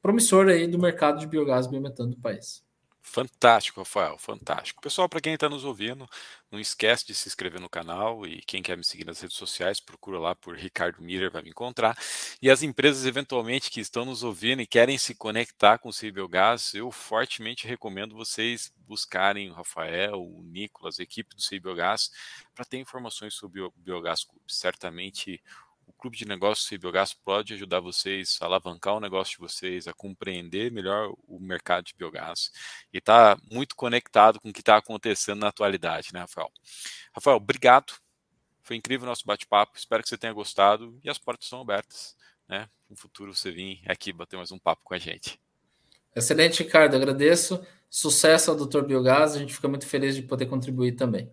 promissor aí do mercado de biogás e biometano do país.
Fantástico, Rafael, fantástico. Pessoal, para quem está nos ouvindo, não esquece de se inscrever no canal e quem quer me seguir nas redes sociais, procura lá por Ricardo Miller, vai me encontrar. E as empresas, eventualmente, que estão nos ouvindo e querem se conectar com o Cibiogás, eu fortemente recomendo vocês buscarem o Rafael, o Nicolas, a equipe do Cibiogás, para ter informações sobre o Biogás Clube. Certamente clube de negócios biogás pode ajudar vocês a alavancar o negócio de vocês, a compreender melhor o mercado de biogás e está muito conectado com o que está acontecendo na atualidade, né, Rafael? Rafael, obrigado. Foi incrível o nosso bate-papo. Espero que você tenha gostado e as portas estão abertas. Né? No futuro você vir aqui bater mais um papo com a gente.
Excelente, Ricardo. Agradeço. Sucesso ao Dr. Biogás. A gente fica muito feliz de poder contribuir também.